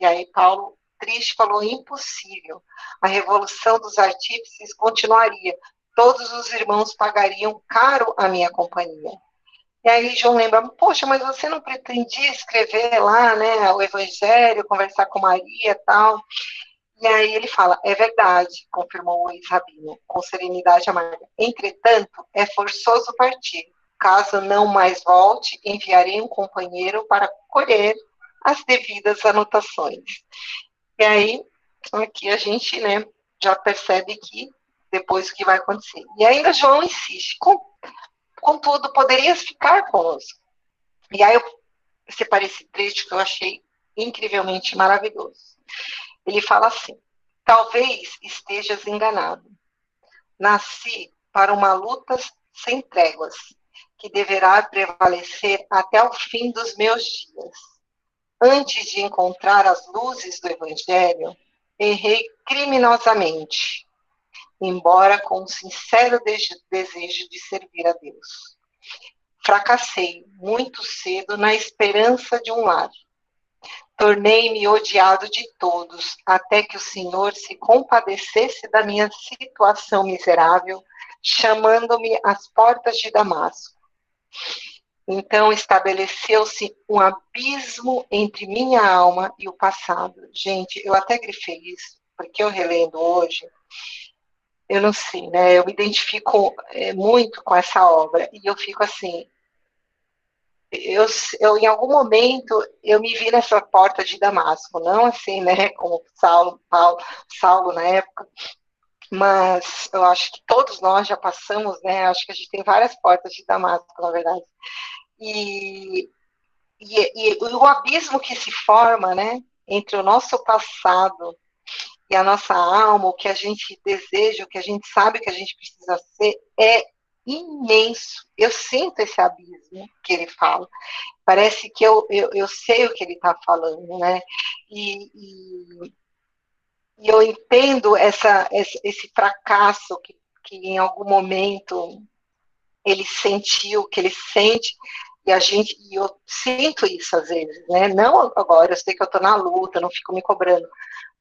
[SPEAKER 1] E aí Paulo, triste, falou, impossível. A revolução dos artífices continuaria, todos os irmãos pagariam caro a minha companhia. E aí João lembra, poxa, mas você não pretendia escrever lá, né, o Evangelho, conversar com Maria tal. E aí ele fala, é verdade, confirmou o ex-rabino, com serenidade amarga. Entretanto, é forçoso partir. Caso não mais volte, enviarei um companheiro para colher as devidas anotações. E aí, aqui a gente né, já percebe que depois o que vai acontecer. E ainda João insiste, contudo, poderias ficar conosco. E aí eu separei esse trecho que eu achei incrivelmente maravilhoso. Ele fala assim: talvez estejas enganado. Nasci para uma luta sem tréguas, que deverá prevalecer até o fim dos meus dias. Antes de encontrar as luzes do Evangelho, errei criminosamente, embora com um sincero desejo de servir a Deus. Fracassei muito cedo na esperança de um lar. Tornei-me odiado de todos, até que o Senhor se compadecesse da minha situação miserável, chamando-me às portas de Damasco. Então estabeleceu-se um abismo entre minha alma e o passado. Gente, eu até grifei isso, porque eu relendo hoje, eu não sei, né? Eu me identifico é, muito com essa obra e eu fico assim. Eu, eu, em algum momento, eu me vi nessa porta de Damasco, não assim, né, como Saulo, Paulo, Saulo na época, mas eu acho que todos nós já passamos, né, acho que a gente tem várias portas de Damasco, na verdade, e, e, e o abismo que se forma, né, entre o nosso passado e a nossa alma, o que a gente deseja, o que a gente sabe que a gente precisa ser, é imenso. Eu sinto esse abismo que ele fala. Parece que eu, eu, eu sei o que ele está falando, né? E, e, e, eu entendo essa, esse, fracasso que, que em algum momento ele sentiu, que ele sente, e a gente, e eu sinto isso às vezes, né? Não agora, eu sei que eu estou na luta, não fico me cobrando,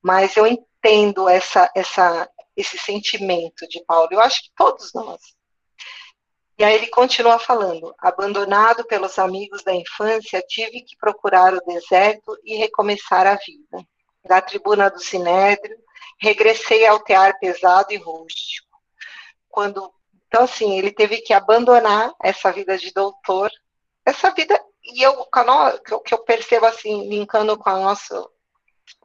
[SPEAKER 1] mas eu entendo essa, essa, esse sentimento de Paulo. Eu acho que todos nós. E aí ele continua falando: abandonado pelos amigos da infância, tive que procurar o deserto e recomeçar a vida. Da tribuna do Sinédrio, regressei ao tear pesado e rústico. Quando, então, assim, ele teve que abandonar essa vida de doutor, essa vida, e eu, que eu percebo assim, linkando com a nossa,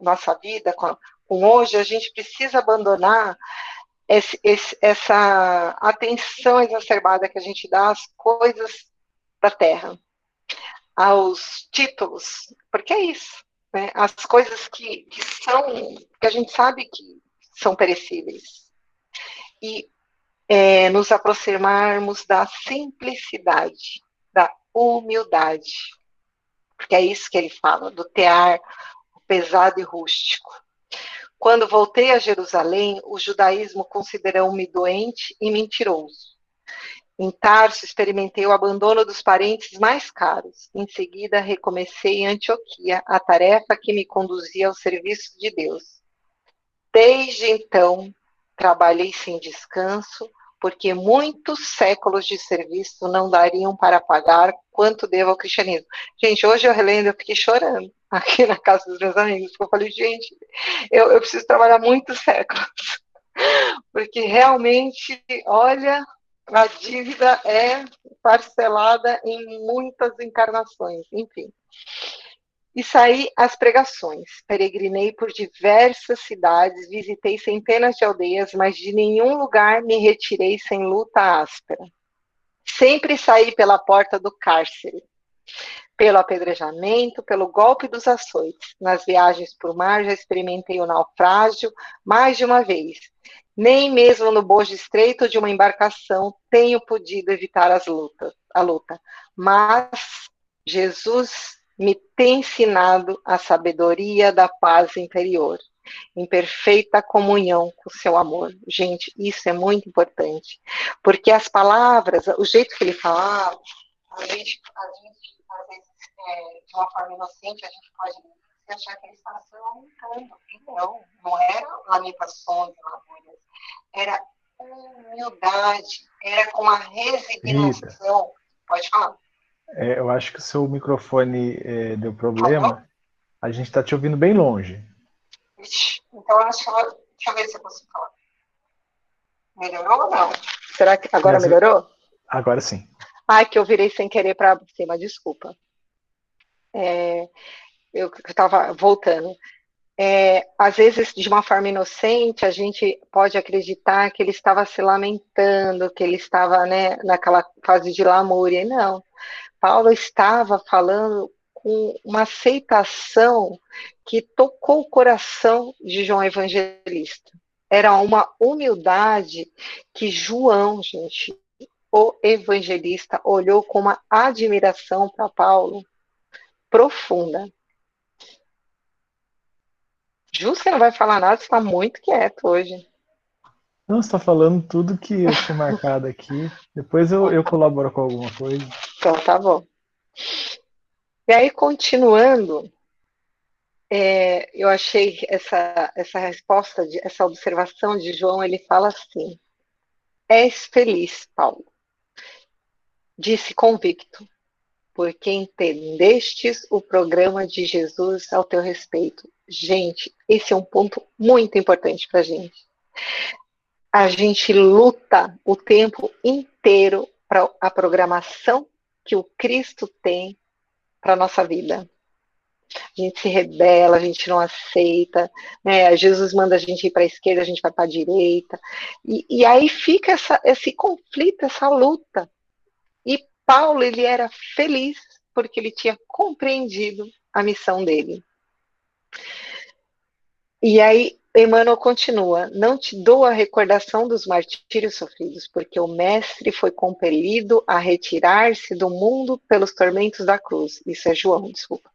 [SPEAKER 1] nossa vida, com, com hoje, a gente precisa abandonar esse, esse, essa atenção exacerbada que a gente dá às coisas da terra, aos títulos, porque é isso, né? as coisas que, que são, que a gente sabe que são perecíveis. E é, nos aproximarmos da simplicidade, da humildade, porque é isso que ele fala, do tear pesado e rústico. Quando voltei a Jerusalém, o judaísmo considerou-me doente e mentiroso. Em Tarso, experimentei o abandono dos parentes mais caros. Em seguida, recomecei em Antioquia a tarefa que me conduzia ao serviço de Deus. Desde então, trabalhei sem descanso, porque muitos séculos de serviço não dariam para pagar quanto devo ao cristianismo. Gente, hoje eu relendo, eu fiquei chorando aqui na casa dos meus amigos, porque eu falei, gente, eu, eu preciso trabalhar muitos séculos, [laughs] porque realmente, olha, a dívida é parcelada em muitas encarnações, enfim. E saí às pregações. Peregrinei por diversas cidades, visitei centenas de aldeias, mas de nenhum lugar me retirei sem luta áspera. Sempre saí pela porta do cárcere, pelo apedrejamento, pelo golpe dos açoites. Nas viagens por mar já experimentei o naufrágio mais de uma vez. Nem mesmo no bojo estreito de uma embarcação tenho podido evitar as lutas, a luta. Mas Jesus me tem ensinado a sabedoria da paz interior, em perfeita comunhão com o seu amor. Gente, isso é muito importante, porque as palavras, o jeito que ele falava, a gente, a gente às vezes, é, de uma forma inocente, a gente pode achar que ele estava se lamentando. E não, não era lamentações lamúrias, era humildade, era com a resignação. Pode falar.
[SPEAKER 2] É, eu acho que o seu microfone é, deu problema. A gente está te ouvindo bem longe.
[SPEAKER 1] Então, acho que ela... deixa eu ver se eu consigo falar. Melhorou ou não? Será que agora melhorou?
[SPEAKER 2] Agora sim.
[SPEAKER 1] Ai, que eu virei sem querer para cima, desculpa. É, eu estava voltando. É, às vezes, de uma forma inocente, a gente pode acreditar que ele estava se lamentando, que ele estava né, naquela fase de lamúria. E não. Paulo estava falando com uma aceitação que tocou o coração de João Evangelista. Era uma humildade que João, gente, o evangelista, olhou com uma admiração para Paulo profunda. Ju, você não vai falar nada, está muito quieto hoje.
[SPEAKER 2] Não, você está falando tudo que eu tinha marcado aqui. Depois eu, eu colaboro com alguma coisa.
[SPEAKER 1] Então tá bom. E aí, continuando, é, eu achei essa, essa resposta, de, essa observação de João, ele fala assim: És feliz, Paulo. Disse convicto, porque entendestes o programa de Jesus ao teu respeito. Gente, esse é um ponto muito importante para gente. A gente luta o tempo inteiro para a programação que o Cristo tem para nossa vida. A gente se rebela, a gente não aceita, né? Jesus manda a gente ir para a esquerda, a gente vai para a direita. E, e aí fica essa, esse conflito, essa luta. E Paulo, ele era feliz porque ele tinha compreendido a missão dele. E aí Emmanuel continua: Não te dou a recordação dos martírios sofridos, porque o Mestre foi compelido a retirar-se do mundo pelos tormentos da cruz. Isso é João, desculpa.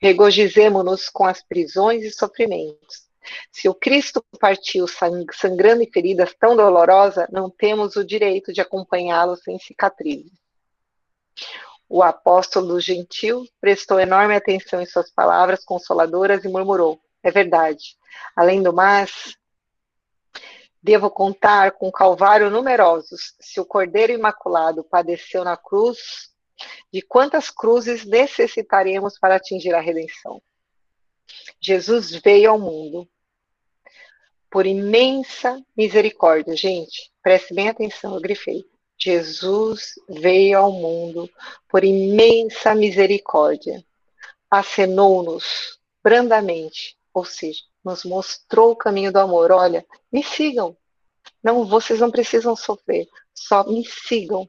[SPEAKER 1] Regozijemo-nos com as prisões e sofrimentos. Se o Cristo partiu sangrando em feridas tão dolorosas, não temos o direito de acompanhá-lo sem cicatrizes. O apóstolo gentil prestou enorme atenção em suas palavras consoladoras e murmurou: É verdade. Além do mais, devo contar com calvário numerosos. Se o Cordeiro Imaculado padeceu na cruz, de quantas cruzes necessitaremos para atingir a redenção? Jesus veio ao mundo por imensa misericórdia. Gente, preste bem atenção, eu grifei. Jesus veio ao mundo por imensa misericórdia. Acenou-nos brandamente, ou seja, nos mostrou o caminho do amor. Olha, me sigam. Não, vocês não precisam sofrer, só me sigam.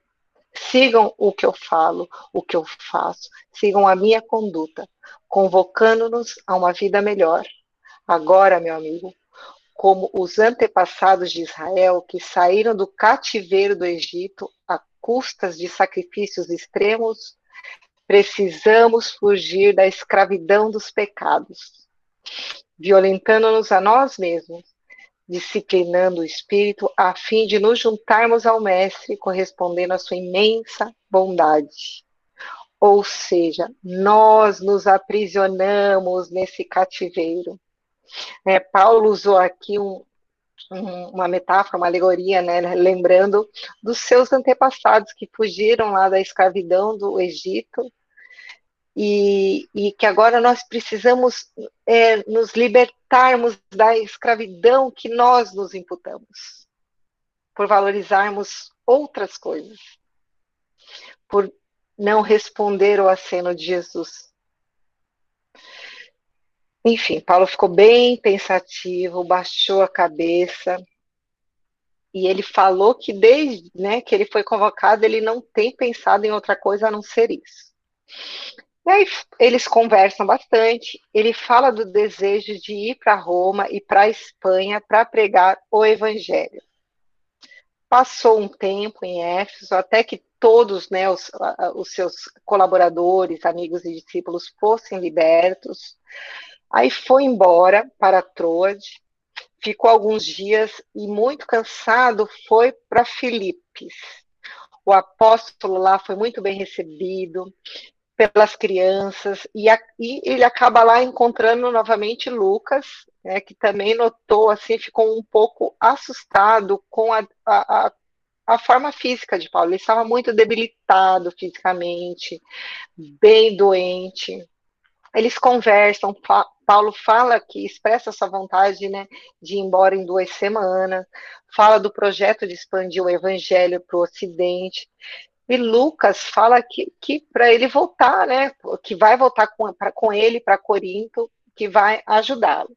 [SPEAKER 1] Sigam o que eu falo, o que eu faço, sigam a minha conduta, convocando-nos a uma vida melhor. Agora, meu amigo, como os antepassados de Israel que saíram do cativeiro do Egito a custas de sacrifícios extremos, precisamos fugir da escravidão dos pecados, violentando-nos a nós mesmos, disciplinando o espírito a fim de nos juntarmos ao Mestre, correspondendo à sua imensa bondade. Ou seja, nós nos aprisionamos nesse cativeiro é, Paulo usou aqui um, um, uma metáfora, uma alegoria, né, lembrando dos seus antepassados que fugiram lá da escravidão do Egito e, e que agora nós precisamos é, nos libertarmos da escravidão que nós nos imputamos, por valorizarmos outras coisas, por não responder ao aceno de Jesus. Enfim, Paulo ficou bem pensativo, baixou a cabeça e ele falou que desde né, que ele foi convocado, ele não tem pensado em outra coisa a não ser isso. E aí eles conversam bastante. Ele fala do desejo de ir para Roma e para a Espanha para pregar o Evangelho. Passou um tempo em Éfeso até que todos né, os, os seus colaboradores, amigos e discípulos fossem libertos. Aí foi embora para Troade, ficou alguns dias e, muito cansado, foi para Filipes. O apóstolo lá foi muito bem recebido pelas crianças, e, a, e ele acaba lá encontrando novamente Lucas, né, que também notou, assim, ficou um pouco assustado com a, a, a forma física de Paulo. Ele estava muito debilitado fisicamente, bem doente eles conversam, Paulo fala que expressa essa vontade né, de ir embora em duas semanas, fala do projeto de expandir o evangelho para o Ocidente, E Lucas fala que, que para ele voltar, né, que vai voltar com, pra, com ele para Corinto, que vai ajudá-lo.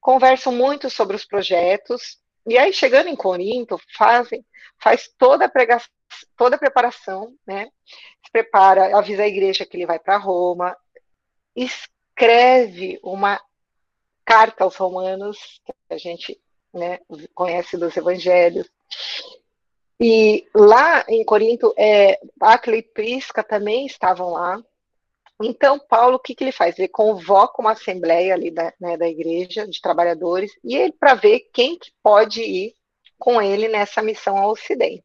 [SPEAKER 1] Conversam muito sobre os projetos, e aí, chegando em Corinto, fazem, faz toda a pregação, toda a preparação, né? Se prepara, avisa a igreja que ele vai para Roma, escreve uma carta aos romanos, que a gente né, conhece dos evangelhos. E lá em Corinto, é, Acre e Prisca também estavam lá, então, Paulo, o que, que ele faz? Ele convoca uma assembleia ali da, né, da igreja de trabalhadores e ele para ver quem que pode ir com ele nessa missão ao Ocidente.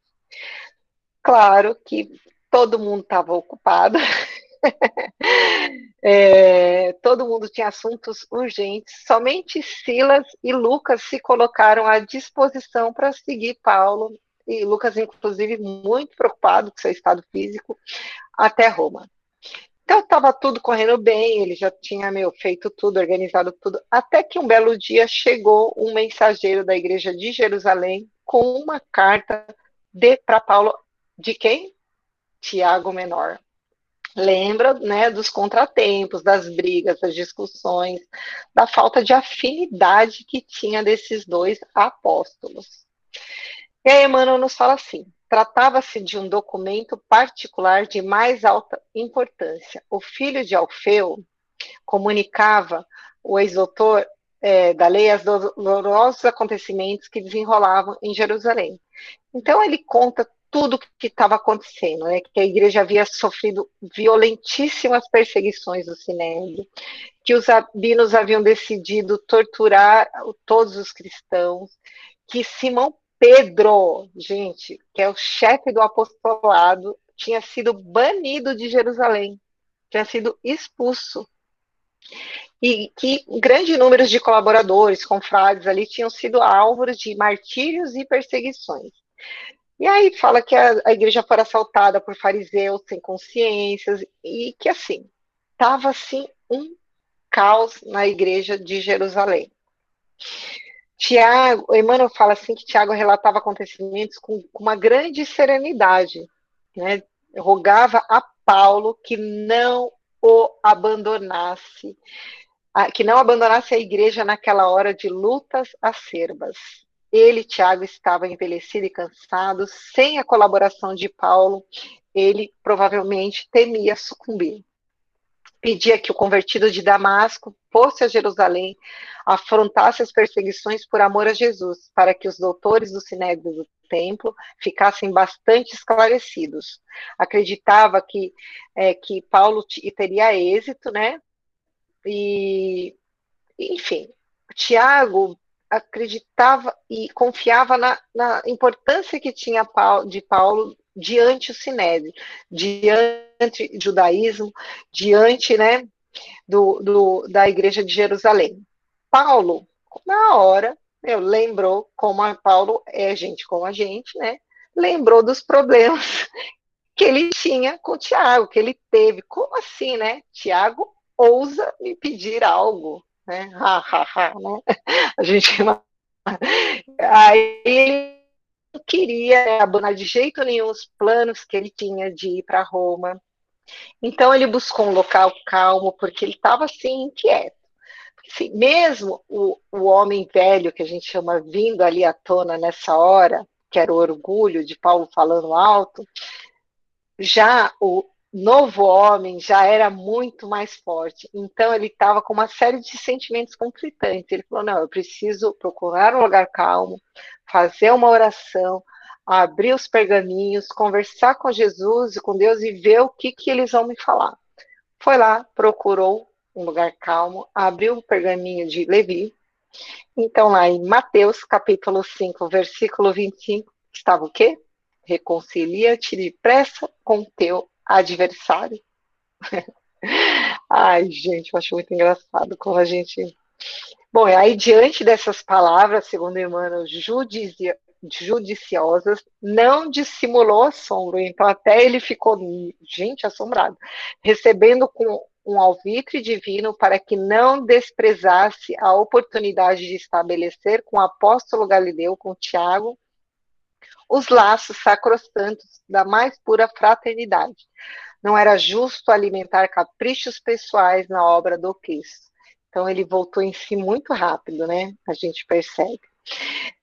[SPEAKER 1] Claro que todo mundo estava ocupado, [laughs] é, todo mundo tinha assuntos urgentes, somente Silas e Lucas se colocaram à disposição para seguir Paulo, e Lucas, inclusive, muito preocupado com seu estado físico, até Roma. Então estava tudo correndo bem, ele já tinha meu, feito tudo, organizado tudo, até que um belo dia chegou um mensageiro da igreja de Jerusalém com uma carta para Paulo de quem? Tiago Menor. Lembra, né, dos contratempos, das brigas, das discussões, da falta de afinidade que tinha desses dois apóstolos. E aí Emmanuel nos fala assim: Tratava-se de um documento particular de mais alta importância. O filho de Alfeu comunicava o ex-doutor é, da lei os dolorosos acontecimentos que desenrolavam em Jerusalém. Então ele conta tudo o que estava acontecendo, né? que a igreja havia sofrido violentíssimas perseguições do Sinédrio, que os rabinos haviam decidido torturar todos os cristãos, que Simão Pedro, gente, que é o chefe do apostolado, tinha sido banido de Jerusalém, tinha sido expulso. E que grande número de colaboradores, confrades ali, tinham sido alvos de martírios e perseguições. E aí fala que a, a igreja foi assaltada por fariseus sem consciências e que assim estava assim um caos na igreja de Jerusalém. Tiago, Emmanuel fala assim que Tiago relatava acontecimentos com, com uma grande serenidade, né? Rogava a Paulo que não o abandonasse, que não abandonasse a igreja naquela hora de lutas acerbas. Ele, Tiago, estava envelhecido e cansado, sem a colaboração de Paulo, ele provavelmente temia sucumbir pedia que o convertido de Damasco fosse a Jerusalém, afrontasse as perseguições por amor a Jesus, para que os doutores do Sinédrio do templo ficassem bastante esclarecidos. Acreditava que, é, que Paulo teria êxito, né? E, enfim, Tiago acreditava e confiava na, na importância que tinha de Paulo diante o Sinédrio, diante o judaísmo, diante né, do, do, da igreja de Jerusalém. Paulo, na hora, eu lembrou como a Paulo é gente como a gente, né? Lembrou dos problemas [laughs] que ele tinha com Tiago, que ele teve. Como assim, né? Tiago ousa me pedir algo, né? Ha, ha, ha, né? [laughs] A gente [laughs] aí ele queria abandonar de jeito nenhum os planos que ele tinha de ir para Roma. Então ele buscou um local calmo, porque ele estava assim inquieto. Assim, mesmo o, o homem velho, que a gente chama vindo ali à tona nessa hora, que era o orgulho de Paulo falando alto, já o novo homem já era muito mais forte. Então ele estava com uma série de sentimentos conflitantes. Ele falou: não, eu preciso procurar um lugar calmo, fazer uma oração, abrir os pergaminhos, conversar com Jesus e com Deus e ver o que, que eles vão me falar. Foi lá, procurou um lugar calmo, abriu o pergaminho de Levi. Então, lá em Mateus, capítulo 5, versículo 25, estava o quê? Reconcilia-te depressa com teu adversário. [laughs] Ai, gente, eu acho muito engraçado como a gente Bom, aí diante dessas palavras, segundo Emmanuel, judici judiciosas, não dissimulou assombro, então até ele ficou, gente, assombrado, recebendo com um alvitre divino para que não desprezasse a oportunidade de estabelecer com o apóstolo Galileu, com Tiago, os laços sacrosantos da mais pura fraternidade. Não era justo alimentar caprichos pessoais na obra do Cristo. Então ele voltou em si muito rápido, né? A gente percebe.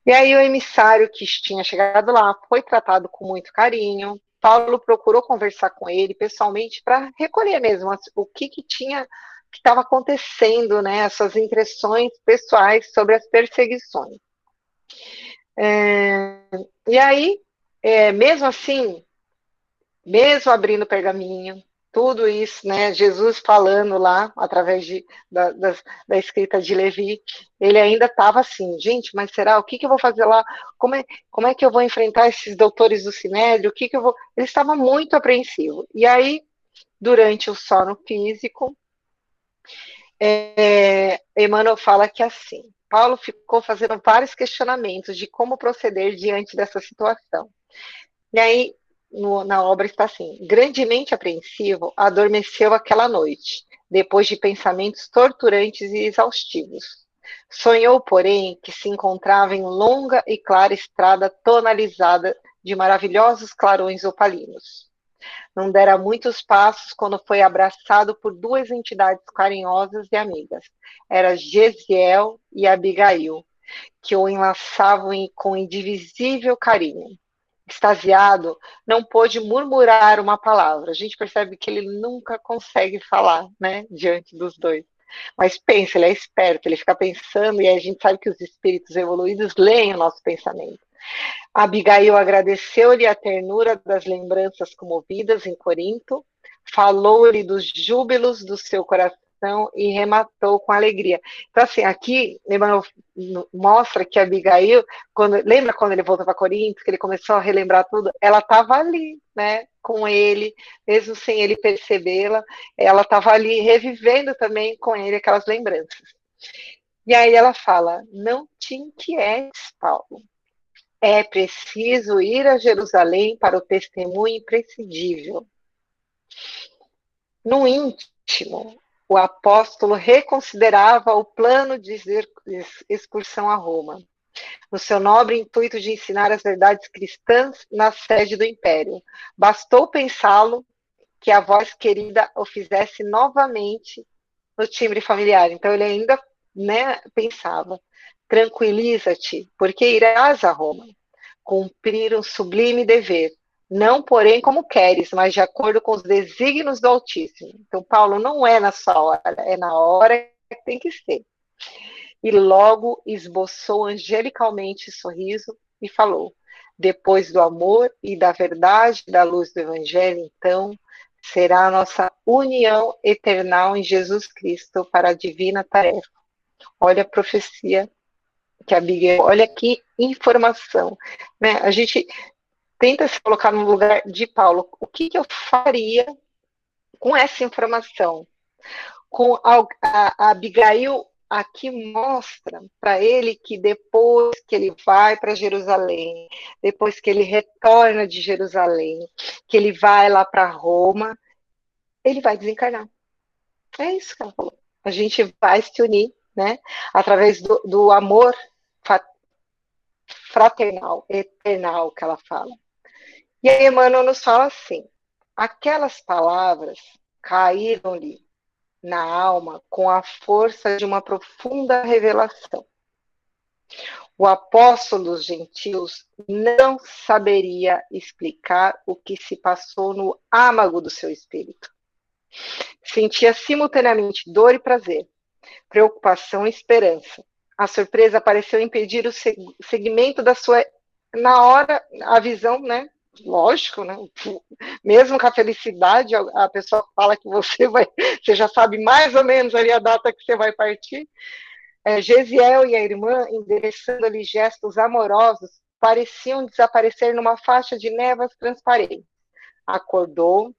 [SPEAKER 1] E aí o emissário que tinha chegado lá foi tratado com muito carinho. Paulo procurou conversar com ele pessoalmente para recolher mesmo o que, que tinha que estava acontecendo, né? As suas impressões pessoais sobre as perseguições. É, e aí, é, mesmo assim, mesmo abrindo o pergaminho, tudo isso, né? Jesus falando lá, através de, da, da, da escrita de Levi, ele ainda estava assim, gente, mas será? O que, que eu vou fazer lá? Como é, como é que eu vou enfrentar esses doutores do Sinédrio? O que, que eu vou. Ele estava muito apreensivo. E aí, durante o sono físico, é, Emmanuel fala que assim, Paulo ficou fazendo vários questionamentos de como proceder diante dessa situação. E aí, no, na obra está assim: grandemente apreensivo, adormeceu aquela noite, depois de pensamentos torturantes e exaustivos. Sonhou, porém, que se encontrava em longa e clara estrada tonalizada de maravilhosos clarões opalinos. Não dera muitos passos quando foi abraçado por duas entidades carinhosas e amigas. Era Gesiel e Abigail, que o enlaçavam com indivisível carinho extasiado, não pôde murmurar uma palavra. A gente percebe que ele nunca consegue falar, né, diante dos dois. Mas pensa, ele é esperto, ele fica pensando e a gente sabe que os espíritos evoluídos leem o nosso pensamento. Abigail agradeceu-lhe a ternura das lembranças comovidas em Corinto, falou-lhe dos júbilos do seu coração e rematou com alegria. Então, assim, aqui Emmanuel mostra que Abigail, quando, lembra quando ele voltou para Corinto, que ele começou a relembrar tudo? Ela estava ali, né, com ele, mesmo sem ele percebê-la, ela estava ali revivendo também com ele aquelas lembranças. E aí ela fala: Não te inquietes, Paulo. É preciso ir a Jerusalém para o testemunho imprescindível. No íntimo, o apóstolo reconsiderava o plano de excursão a Roma, no seu nobre intuito de ensinar as verdades cristãs na sede do império. Bastou pensá-lo que a voz querida o fizesse novamente no timbre familiar. Então ele ainda né, pensava: tranquiliza-te, porque irás a Roma, cumprir um sublime dever, não porém como queres, mas de acordo com os desígnios do Altíssimo. Então, Paulo não é na sua hora, é na hora que tem que ser. E logo esboçou angelicalmente sorriso e falou: Depois do amor e da verdade da luz do Evangelho, então, será a nossa união eternal em Jesus Cristo para a divina tarefa. Olha a profecia que a Bíblia, olha que informação, né? A gente tenta se colocar no lugar de Paulo. O que, que eu faria com essa informação? Com a, a, a Abigail aqui mostra para ele que depois que ele vai para Jerusalém, depois que ele retorna de Jerusalém, que ele vai lá para Roma, ele vai desencarnar. É isso que ela falou. A gente vai se unir, né? Através do, do amor fraternal, eternal que ela fala. E aí Emmanuel nos fala assim: aquelas palavras caíram-lhe na alma com a força de uma profunda revelação. O apóstolo dos gentios não saberia explicar o que se passou no âmago do seu espírito. Sentia simultaneamente dor e prazer, preocupação e esperança. A surpresa pareceu impedir o segmento da sua, na hora, a visão, né, lógico, né? [laughs] Mesmo com a felicidade, a pessoa fala que você vai, [laughs] você já sabe mais ou menos ali a data que você vai partir. É, Gesiel e a irmã, endereçando-lhe gestos amorosos, pareciam desaparecer numa faixa de névoas transparentes. Acordou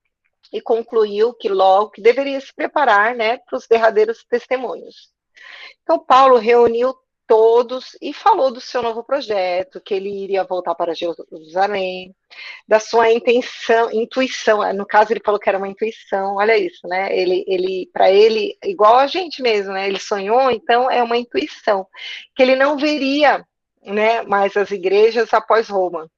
[SPEAKER 1] e concluiu que logo que deveria se preparar, né, para os derradeiros testemunhos. Então Paulo reuniu todos e falou do seu novo projeto, que ele iria voltar para Jerusalém, da sua intenção, intuição, no caso ele falou que era uma intuição, olha isso, né? Ele, ele para ele, igual a gente mesmo, né? Ele sonhou, então é uma intuição, que ele não veria, né, mais as igrejas após Roma.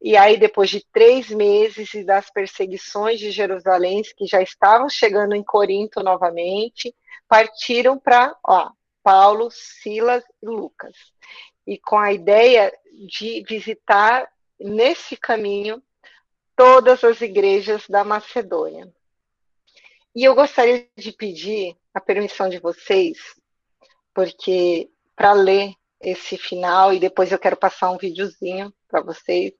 [SPEAKER 1] E aí, depois de três meses e das perseguições de Jerusalém, que já estavam chegando em Corinto novamente, partiram para Paulo, Silas e Lucas. E com a ideia de visitar nesse caminho todas as igrejas da Macedônia. E eu gostaria de pedir a permissão de vocês, porque para ler esse final e depois eu quero passar um videozinho para vocês.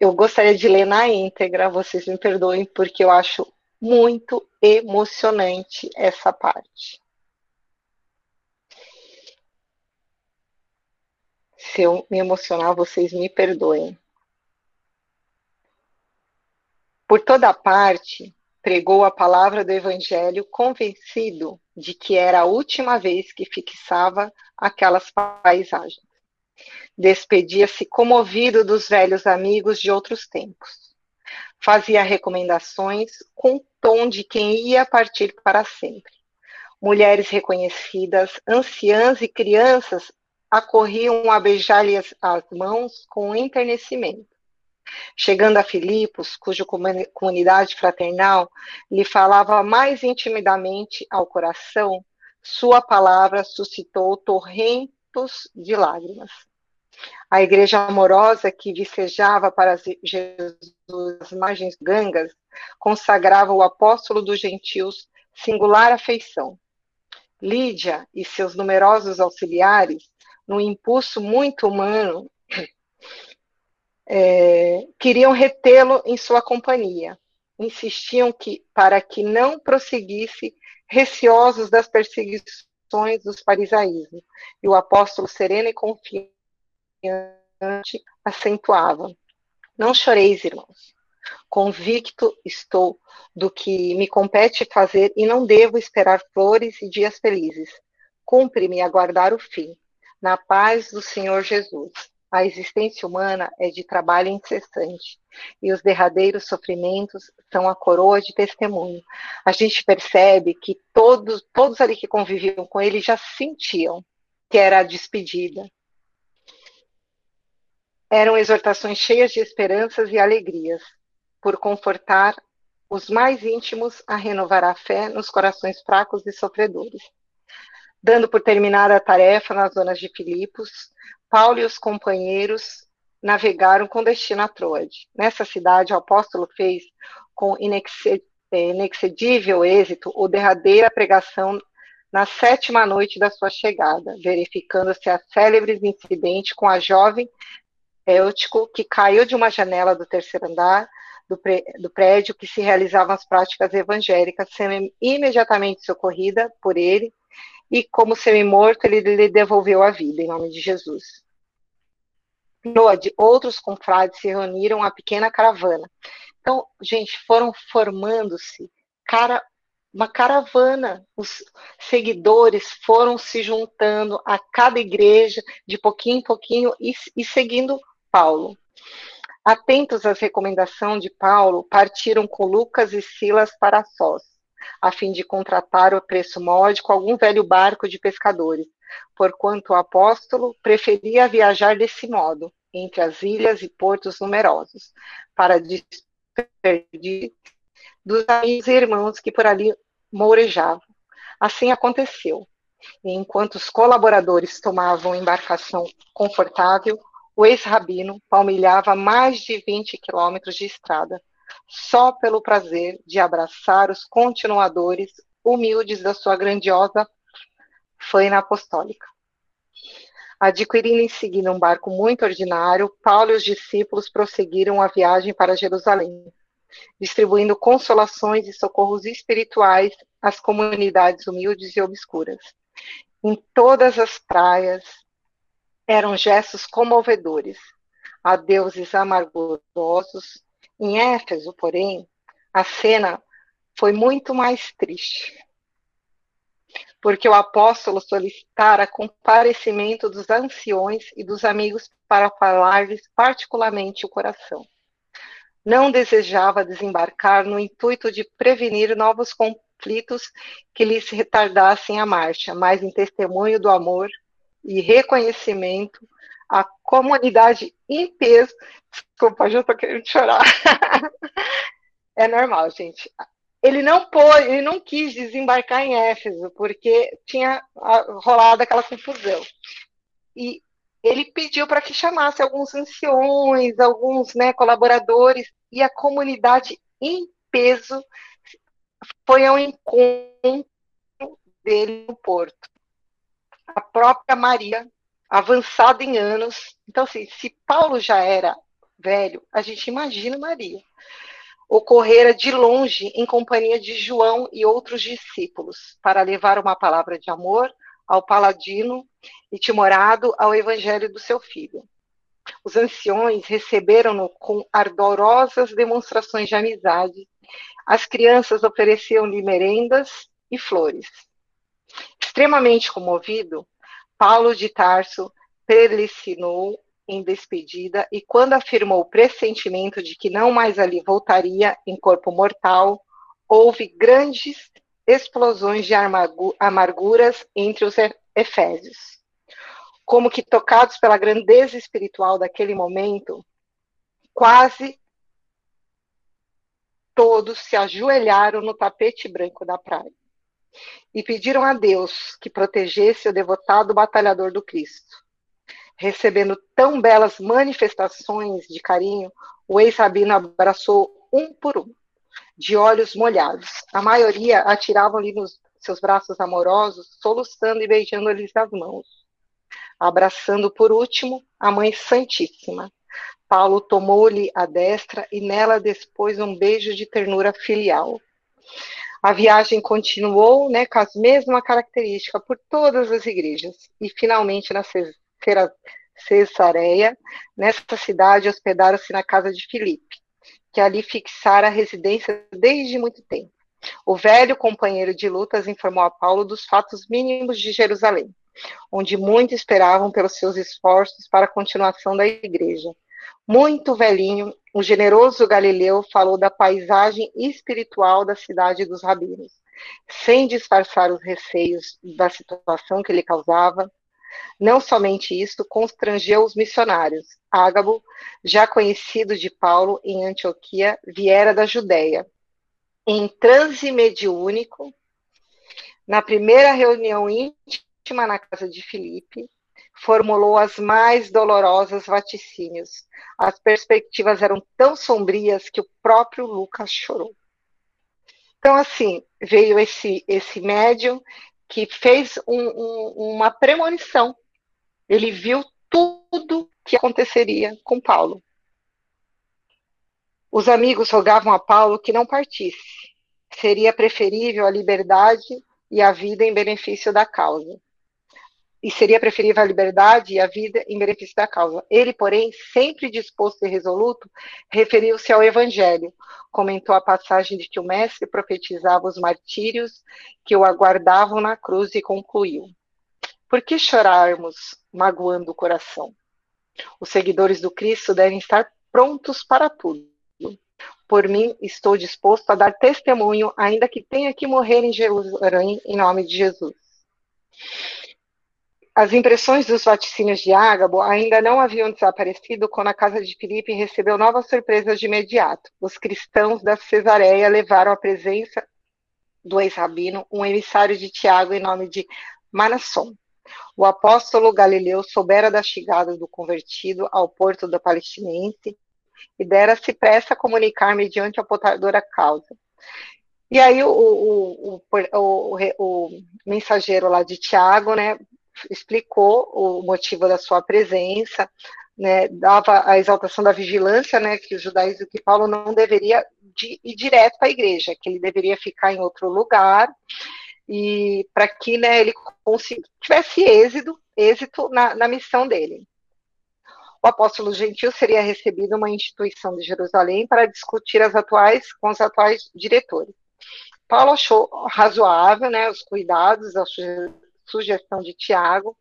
[SPEAKER 1] Eu gostaria de ler na íntegra, vocês me perdoem, porque eu acho muito emocionante essa parte. Se eu me emocionar, vocês me perdoem. Por toda parte, pregou a palavra do Evangelho, convencido de que era a última vez que fixava aquelas paisagens. Despedia-se comovido dos velhos amigos de outros tempos. Fazia recomendações com tom de quem ia partir para sempre. Mulheres reconhecidas, anciãs e crianças acorriam a beijar-lhe as, as mãos com enternecimento. Chegando a Filipos, cuja comunidade fraternal lhe falava mais intimidamente ao coração, sua palavra suscitou torrentos de lágrimas. A igreja amorosa que vicejava para Jesus as margens gangas consagrava o apóstolo dos gentios singular afeição. Lídia e seus numerosos auxiliares, num impulso muito humano, é, queriam retê-lo em sua companhia. Insistiam que, para que não prosseguisse, receosos das perseguições dos farisaísmos. E o apóstolo sereno e confiante acentuava: Não choreis, irmãos. Convicto estou do que me compete fazer e não devo esperar flores e dias felizes. Cumpre-me aguardar o fim, na paz do Senhor Jesus. A existência humana é de trabalho incessante e os derradeiros sofrimentos são a coroa de testemunho. A gente percebe que todos, todos ali que conviviam com ele já sentiam que era a despedida. Eram exortações cheias de esperanças e alegrias, por confortar os mais íntimos a renovar a fé nos corações fracos e sofredores. Dando por terminada a tarefa nas zonas de Filipos, Paulo e os companheiros navegaram com destino a Troade. Nessa cidade, o apóstolo fez com inexcedível êxito o derradeira pregação na sétima noite da sua chegada, verificando-se a célebre incidente com a jovem Eutico, que caiu de uma janela do terceiro andar do, do prédio que se realizavam as práticas evangélicas, sendo imediatamente socorrida por ele e, como semi-morto, ele lhe devolveu a vida, em nome de Jesus. de outros confrades se reuniram a pequena caravana. Então, gente, foram formando-se cara, uma caravana. Os seguidores foram se juntando a cada igreja, de pouquinho em pouquinho, e, e seguindo Paulo. Atentos às recomendações de Paulo, partiram com Lucas e Silas para Sós a fim de contratar o preço módico algum velho barco de pescadores, porquanto o apóstolo preferia viajar desse modo, entre as ilhas e portos numerosos, para despedir dos amigos e irmãos que por ali mourejavam. Assim aconteceu. E enquanto os colaboradores tomavam embarcação confortável, o ex-rabino palmilhava mais de 20 quilômetros de estrada, só pelo prazer de abraçar os continuadores humildes da sua grandiosa faina apostólica. Adquirindo em seguida um barco muito ordinário, Paulo e os discípulos prosseguiram a viagem para Jerusalém, distribuindo consolações e socorros espirituais às comunidades humildes e obscuras. Em todas as praias eram gestos comovedores, a deuses amargosos em Éfeso, porém, a cena foi muito mais triste, porque o apóstolo solicitara comparecimento dos anciões e dos amigos para falar-lhes particularmente o coração. Não desejava desembarcar no intuito de prevenir novos conflitos que lhes retardassem a marcha, mas em testemunho do amor e reconhecimento a comunidade em peso. Desculpa, já estou querendo chorar. [laughs] é normal, gente. Ele não pôde, ele não quis desembarcar em Éfeso, porque tinha rolado aquela confusão. E ele pediu para que chamasse alguns anciões, alguns né, colaboradores, e a comunidade em peso foi ao encontro dele no porto. A própria Maria, avançada em anos. Então, assim, se Paulo já era velho, a gente imagina Maria. Ocorrera de longe em companhia de João e outros discípulos para levar uma palavra de amor ao paladino e timorado ao evangelho do seu filho. Os anciões receberam-no com ardorosas demonstrações de amizade. As crianças ofereciam-lhe merendas e flores. Extremamente comovido, Paulo de Tarso perlicinou em despedida e, quando afirmou o pressentimento de que não mais ali voltaria em corpo mortal, houve grandes explosões de amarguras entre os efésios. Como que tocados pela grandeza espiritual daquele momento, quase todos se ajoelharam no tapete branco da praia e pediram a Deus que protegesse o devotado batalhador do Cristo. Recebendo tão belas manifestações de carinho, o ex-rabino abraçou um por um, de olhos molhados. A maioria atiravam-lhe nos seus braços amorosos, soluçando e beijando-lhes as mãos. Abraçando por último a Mãe Santíssima. Paulo tomou-lhe a destra e nela dispôs um beijo de ternura filial. A viagem continuou né, com as mesmas características por todas as igrejas. E finalmente, na Cesareia, nessa cidade, hospedaram-se na casa de Filipe, que ali fixara a residência desde muito tempo. O velho companheiro de lutas informou a Paulo dos fatos mínimos de Jerusalém, onde muito esperavam pelos seus esforços para a continuação da igreja. Muito velhinho, o generoso Galileu falou da paisagem espiritual da cidade dos rabinos, sem disfarçar os receios da situação que lhe causava. Não somente isso, constrangeu os missionários. Ágabo, já conhecido de Paulo em Antioquia, viera da Judéia. Em transe mediúnico, na primeira reunião íntima na casa de Filipe, formulou as mais dolorosas vaticínios. As perspectivas eram tão sombrias que o próprio Lucas chorou. Então, assim, veio esse, esse médium que fez um, um, uma premonição. Ele viu tudo que aconteceria com Paulo. Os amigos rogavam a Paulo que não partisse. Seria preferível a liberdade e a vida em benefício da causa e seria preferível a liberdade e a vida em benefício da causa. Ele, porém, sempre disposto e resoluto, referiu-se ao Evangelho, comentou a passagem de que o Mestre profetizava os martírios que o aguardavam na cruz e concluiu: Por que chorarmos magoando o coração? Os seguidores do Cristo devem estar prontos para tudo. Por mim, estou disposto a dar testemunho, ainda que tenha que morrer em Jerusalém, em nome de Jesus. As impressões dos vaticínios de Ágabo ainda não haviam desaparecido quando a casa de Filipe recebeu novas surpresas de imediato. Os cristãos da Cesareia levaram à presença do ex-rabino um emissário de Tiago em nome de Manasson. O apóstolo Galileu soubera da chegada do convertido ao porto do palestinense e dera-se pressa a comunicar mediante a potadora causa. E aí o, o, o, o, mensageiro lá de Tiago, né, explicou o motivo da sua presença, né, dava a exaltação da vigilância, né, que os judaísmo que Paulo não deveria de, ir direto para a igreja, que ele deveria ficar em outro lugar e para que né, ele tivesse êxito, êxito na, na missão dele. O apóstolo gentil seria recebido uma instituição de Jerusalém para discutir as atuais com os atuais diretores. Paulo achou razoável né, os cuidados, a sugestão de Tiago,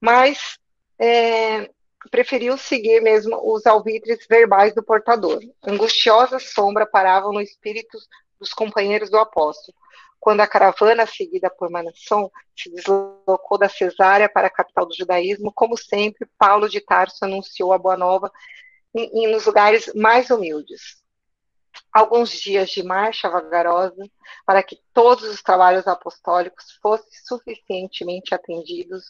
[SPEAKER 1] mas é, preferiu seguir mesmo os alvitres verbais do portador. Angustiosa sombra paravam no espírito dos companheiros do apóstolo. quando a caravana seguida por Manasson se deslocou da Cesárea para a capital do judaísmo, como sempre, Paulo de Tarso anunciou a boa nova em, em, nos lugares mais humildes. Alguns dias de marcha vagarosa para que todos os trabalhos apostólicos fossem suficientemente atendidos,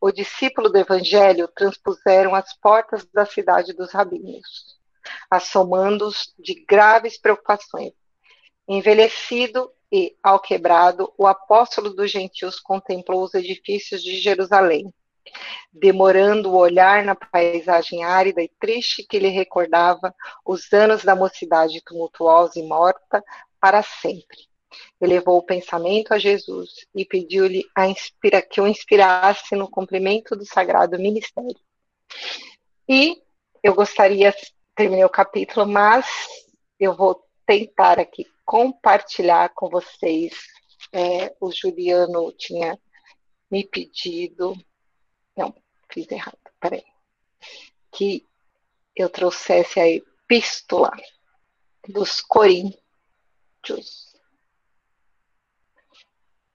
[SPEAKER 1] o discípulo do Evangelho transpuseram as portas da cidade dos rabinos, assomando-os de graves preocupações. Envelhecido e, ao quebrado, o apóstolo dos gentios contemplou os edifícios de Jerusalém, demorando o olhar na paisagem árida e triste que lhe recordava os anos da mocidade tumultuosa e morta para sempre. Elevou o pensamento a Jesus e pediu-lhe que o inspirasse no cumprimento do sagrado ministério. E eu gostaria, terminei o capítulo, mas eu vou tentar aqui compartilhar com vocês. É, o Juliano tinha me pedido, fiz errado, peraí, que eu trouxesse a epístola dos Coríntios.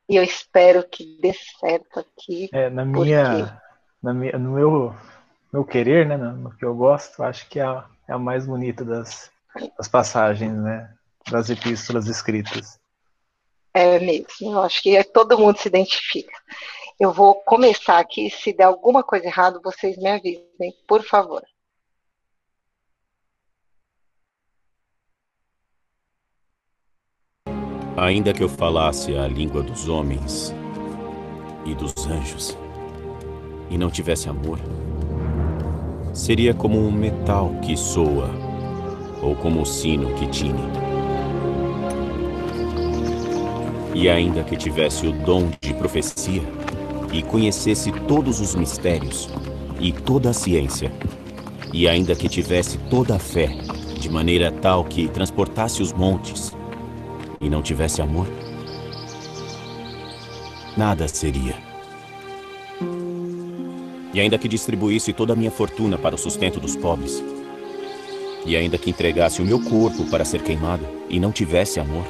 [SPEAKER 1] E eu espero que dê certo aqui.
[SPEAKER 2] É, na minha, na minha, no meu, meu querer, né, no, que eu gosto, acho que é a, é a mais bonita das, das passagens, né? das epístolas escritas.
[SPEAKER 1] É mesmo, eu acho que todo mundo se identifica. Eu vou começar aqui, se der alguma coisa errada, vocês me avisem, por favor.
[SPEAKER 3] Ainda que eu falasse a língua dos homens e dos anjos, e não tivesse amor, seria como um metal que soa, ou como o sino que tine. E ainda que tivesse o dom de profecia e conhecesse todos os mistérios e toda a ciência, e ainda que tivesse toda a fé, de maneira tal que transportasse os montes, e não tivesse amor, nada seria. E ainda que distribuísse toda a minha fortuna para o sustento dos pobres, e ainda que entregasse o meu corpo para ser queimado e não tivesse amor,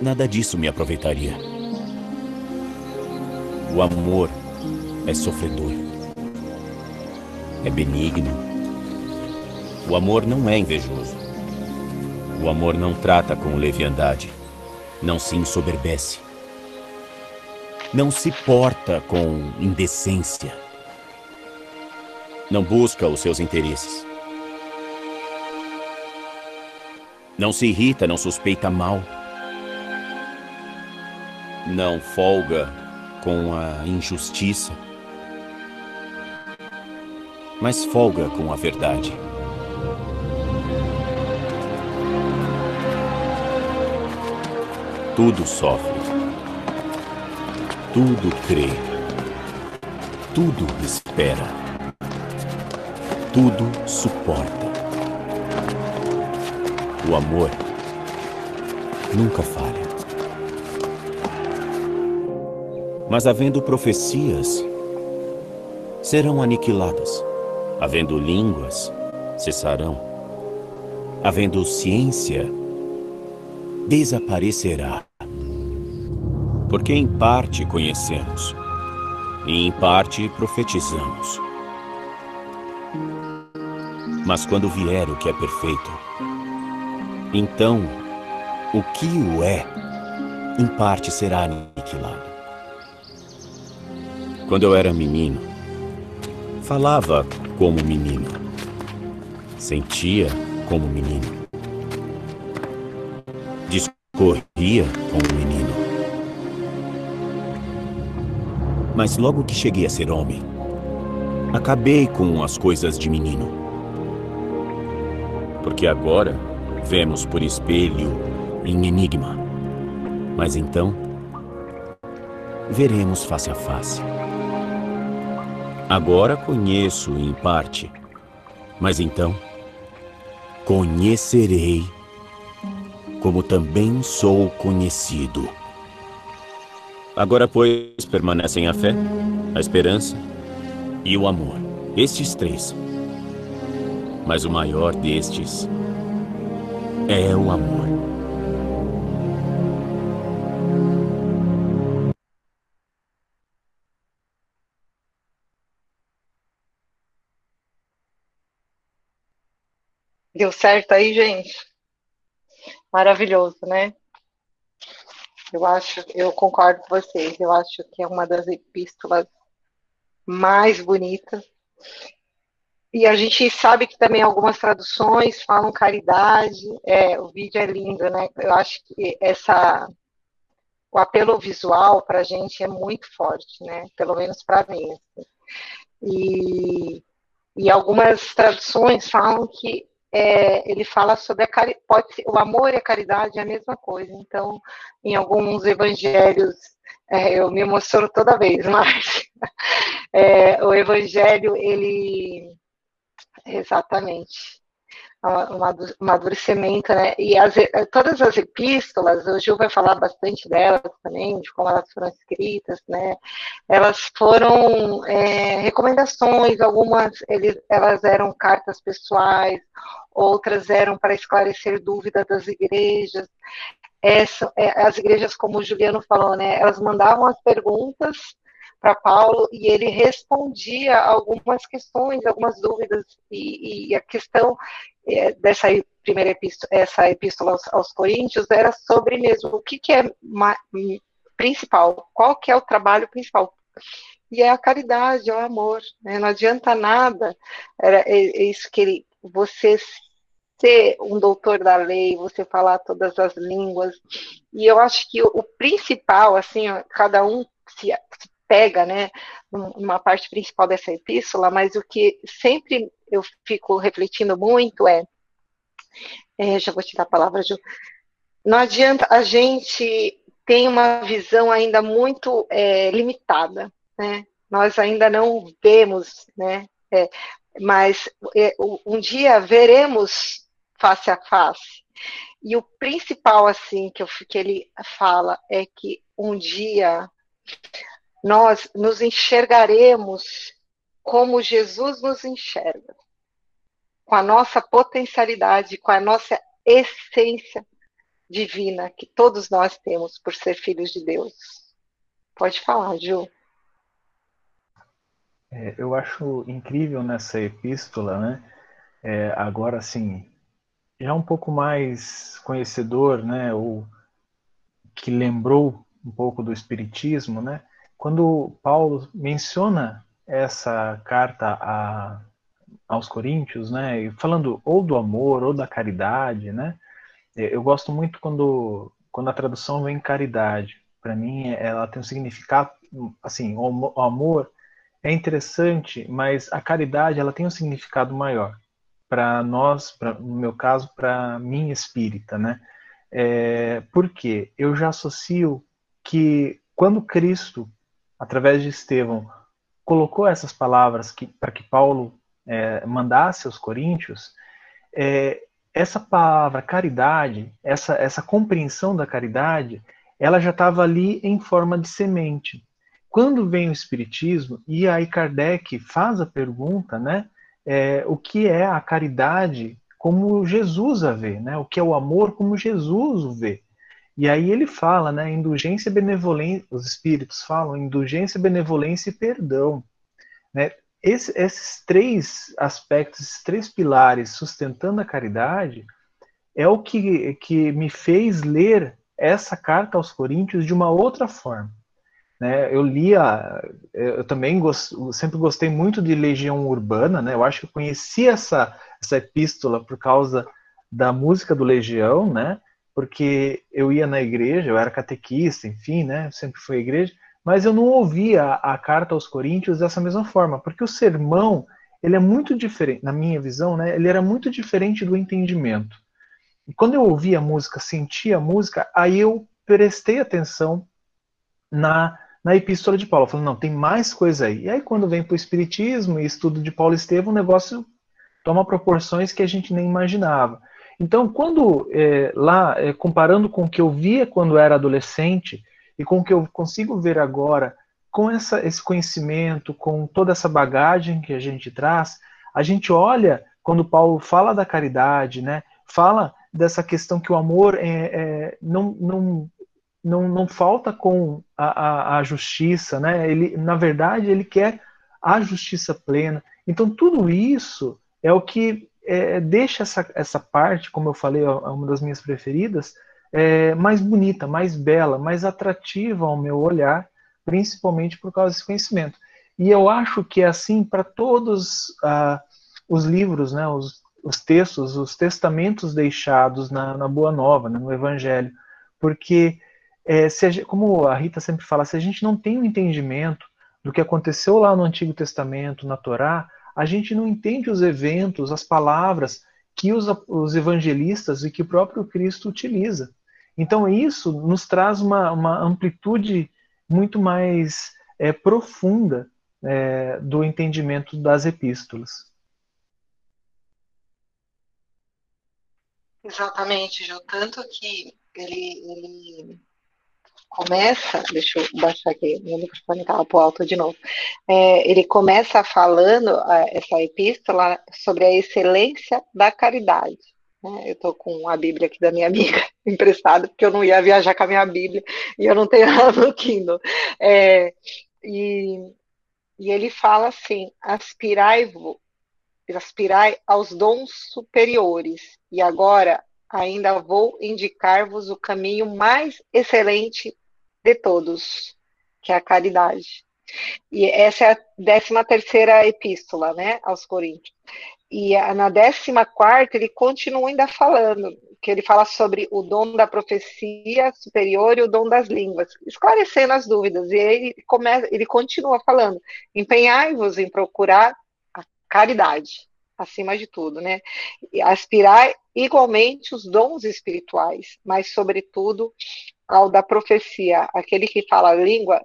[SPEAKER 3] nada disso me aproveitaria. O amor é sofredor, é benigno. O amor não é invejoso. O amor não trata com leviandade, não se ensoberbece, não se porta com indecência, não busca os seus interesses. Não se irrita, não suspeita mal não folga com a injustiça, mas folga com a verdade. Tudo sofre, tudo crê, tudo espera, tudo suporta. O amor nunca falha. Mas havendo profecias, serão aniquiladas. Havendo línguas, cessarão. Havendo ciência, desaparecerá. Porque em parte conhecemos, e em parte profetizamos. Mas quando vier o que é perfeito, então o que o é, em parte será aniquilado. Quando eu era menino, falava como menino, sentia como menino, discorria como menino. Mas logo que cheguei a ser homem, acabei com as coisas de menino. Porque agora vemos por espelho em enigma, mas então veremos face a face. Agora conheço em parte, mas então conhecerei como também sou conhecido. Agora, pois, permanecem a fé, a esperança e o amor. Estes três. Mas o maior destes é o amor.
[SPEAKER 1] Deu certo aí, gente? Maravilhoso, né? Eu acho, eu concordo com vocês. Eu acho que é uma das epístolas mais bonitas. E a gente sabe que também algumas traduções falam caridade. É, o vídeo é lindo, né? Eu acho que essa o apelo visual para a gente é muito forte, né? Pelo menos para mim. Assim. E, e algumas traduções falam que é, ele fala sobre a cari pode ser, o amor e a caridade é a mesma coisa. Então, em alguns evangelhos, é, eu me emociono toda vez, [laughs] mas é, o evangelho, ele exatamente um amadurecimento, né? E as, todas as epístolas, o Gil vai falar bastante delas também, de como elas foram escritas, né? Elas foram é, recomendações, algumas eles, elas eram cartas pessoais, outras eram para esclarecer dúvidas das igrejas. Essa, é, as igrejas, como o Juliano falou, né? Elas mandavam as perguntas para Paulo e ele respondia algumas questões, algumas dúvidas e, e a questão dessa primeira epístola, essa epístola aos, aos, Coríntios era sobre mesmo o que, que é principal, qual que é o trabalho principal. E é a caridade, é o amor. Né? Não adianta nada, era é, é isso que ele, você ser um doutor da lei, você falar todas as línguas. E eu acho que o, o principal, assim, cada um se, se pega, né, uma parte principal dessa epístola, mas o que sempre eu fico refletindo muito é, é já vou te dar a palavra, Ju, não adianta a gente tem uma visão ainda muito é, limitada, né? Nós ainda não vemos, né? É, mas é, um dia veremos face a face. E o principal, assim, que, eu, que ele fala é que um dia nós nos enxergaremos como Jesus nos enxerga, com a nossa potencialidade, com a nossa essência divina que todos nós temos por ser filhos de Deus. Pode falar, Ju.
[SPEAKER 2] É, eu acho incrível nessa epístola, né? É, agora, assim, já um pouco mais conhecedor, né? Ou que lembrou um pouco do Espiritismo, né? Quando Paulo menciona essa carta a, aos Coríntios, né, falando ou do amor ou da caridade, né, eu gosto muito quando, quando a tradução vem caridade. Para mim, ela tem um significado, assim, o amor é interessante, mas a caridade ela tem um significado maior para nós, pra, no meu caso, para mim espírita, né? É, porque eu já associo que quando Cristo através de Estevão, colocou essas palavras para que Paulo é, mandasse aos Coríntios, é, essa palavra caridade, essa, essa compreensão da caridade, ela já estava ali em forma de semente. Quando vem o Espiritismo, e aí Kardec faz a pergunta, né, é, o que é a caridade como Jesus a vê, né, o que é o amor como Jesus o vê. E aí ele fala, né, indulgência, benevolência, os espíritos falam indulgência, benevolência e perdão. Né? Esse, esses três aspectos, esses três pilares sustentando a caridade, é o que, que me fez ler essa carta aos Coríntios de uma outra forma. Né? Eu lia, eu também gost, sempre gostei muito de Legião Urbana, né? eu acho que eu conheci essa, essa epístola por causa da música do Legião, né? Porque eu ia na igreja, eu era catequista, enfim, né? Sempre fui à igreja, mas eu não ouvia a, carta aos Coríntios dessa mesma forma, porque o sermão ele é muito diferente, na minha visão, né? Ele era muito diferente do entendimento. E quando eu ouvia a música, sentia a música, aí eu prestei atenção na, na epístola de Paulo. Falei, não, tem mais coisa aí. E aí, quando vem para o Espiritismo e estudo de Paulo Estevam, o negócio toma proporções que a gente nem imaginava. Então, quando é, lá, é, comparando com o que eu via quando era adolescente e com o que eu consigo ver agora, com essa, esse conhecimento, com toda essa bagagem que a gente traz, a gente olha quando Paulo fala da caridade, né, fala dessa questão que o amor é, é não, não, não, não falta com a, a, a justiça, né, ele, na verdade, ele quer a justiça plena. Então, tudo isso é o que é, deixa essa, essa parte, como eu falei, é uma das minhas preferidas, é, mais bonita, mais bela, mais atrativa ao meu olhar, principalmente por causa desse conhecimento. E eu acho que é assim para todos ah, os livros, né, os, os, textos, os testamentos deixados na, na Boa Nova, né, no Evangelho, porque é, a, como a Rita sempre fala, se a gente não tem o um entendimento do que aconteceu lá no Antigo Testamento, na Torá, a gente não entende os eventos, as palavras que os, os evangelistas e que o próprio Cristo utiliza. Então, isso nos traz uma, uma amplitude muito mais é, profunda é, do entendimento das epístolas.
[SPEAKER 1] Exatamente, Ju. Tanto que ele, ele começa, deixa eu baixar aqui, meu microfone estava para alto de novo. É, ele começa falando essa epístola sobre a excelência da caridade. Né? Eu estou com a Bíblia aqui da minha amiga [laughs] emprestada, porque eu não ia viajar com a minha Bíblia e eu não tenho [laughs] ela no Kindle. É, e, e ele fala assim: aspirai-vos aspirai aos dons superiores, e agora ainda vou indicar-vos o caminho mais excelente de todos, que é a caridade. E essa é a décima terceira epístola, né, aos Coríntios. E na décima quarta ele continua ainda falando, que ele fala sobre o dom da profecia superior e o dom das línguas, esclarecendo as dúvidas. E ele começa, ele continua falando: empenhai-vos em procurar a caridade acima de tudo, né? E aspirar igualmente os dons espirituais, mas sobretudo ao da profecia, aquele que fala a língua.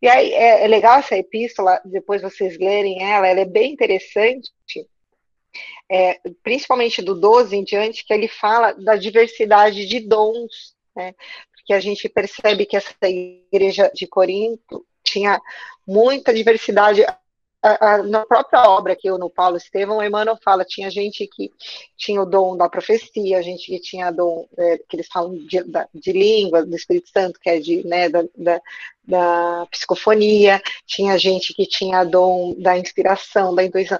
[SPEAKER 1] E aí é, é legal essa epístola, depois vocês lerem ela, ela é bem interessante, é, principalmente do 12 em diante, que ele fala da diversidade de dons, né? Porque a gente percebe que essa igreja de Corinto tinha muita diversidade na própria obra que eu no Paulo Estevão, Emmanuel fala, tinha gente que tinha o dom da profecia, gente que tinha dom, é, que eles falam de, de, língua, do Espírito Santo, que é de, né, da, da, da, psicofonia, tinha gente que tinha dom da inspiração, da intuição.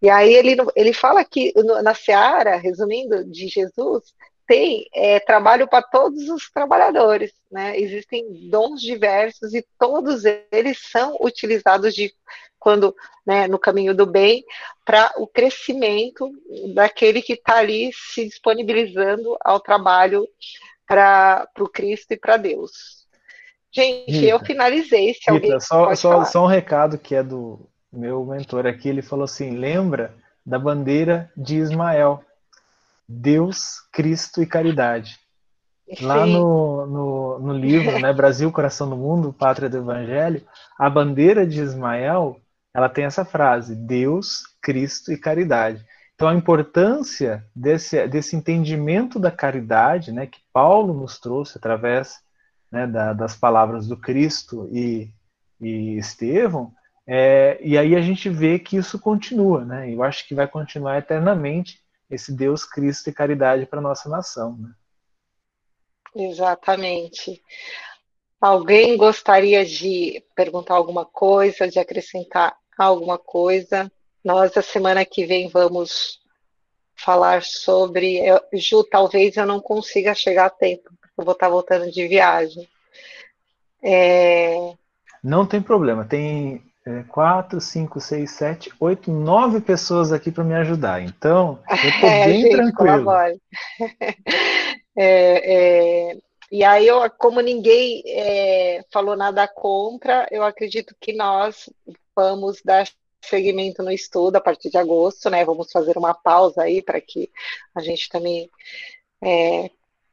[SPEAKER 1] E aí ele, ele fala que na Seara, resumindo, de Jesus, tem é, trabalho para todos os trabalhadores, né? Existem dons diversos e todos eles são utilizados de quando né, no caminho do bem para o crescimento daquele que está ali se disponibilizando ao trabalho para o Cristo e para Deus. Gente, Rita, eu finalizei. Se Rita, alguém
[SPEAKER 2] só, só, só um recado que é do meu mentor aqui, ele falou assim: lembra da bandeira de Ismael, Deus, Cristo e caridade. Lá no, no, no, livro, né, Brasil, Coração do Mundo, Pátria do Evangelho, a bandeira de Ismael ela tem essa frase: Deus, Cristo e caridade. Então, a importância desse, desse entendimento da caridade, né, que Paulo nos trouxe através né, da, das palavras do Cristo e, e Estevão, é, e aí a gente vê que isso continua, né? Eu acho que vai continuar eternamente esse Deus, Cristo e caridade para nossa nação. Né?
[SPEAKER 1] Exatamente. Alguém gostaria de perguntar alguma coisa, de acrescentar alguma coisa. Nós, a semana que vem, vamos falar sobre. Eu, Ju, talvez eu não consiga chegar a tempo, porque eu vou estar voltando de viagem. É...
[SPEAKER 2] Não tem problema, tem é, quatro, cinco, seis, sete, oito, nove pessoas aqui para me ajudar. Então, eu estou [laughs] é, bem gente, tranquilo. [laughs]
[SPEAKER 1] É, é, e aí, eu, como ninguém é, falou nada contra, eu acredito que nós vamos dar seguimento no estudo a partir de agosto, né? Vamos fazer uma pausa aí para que a gente também é,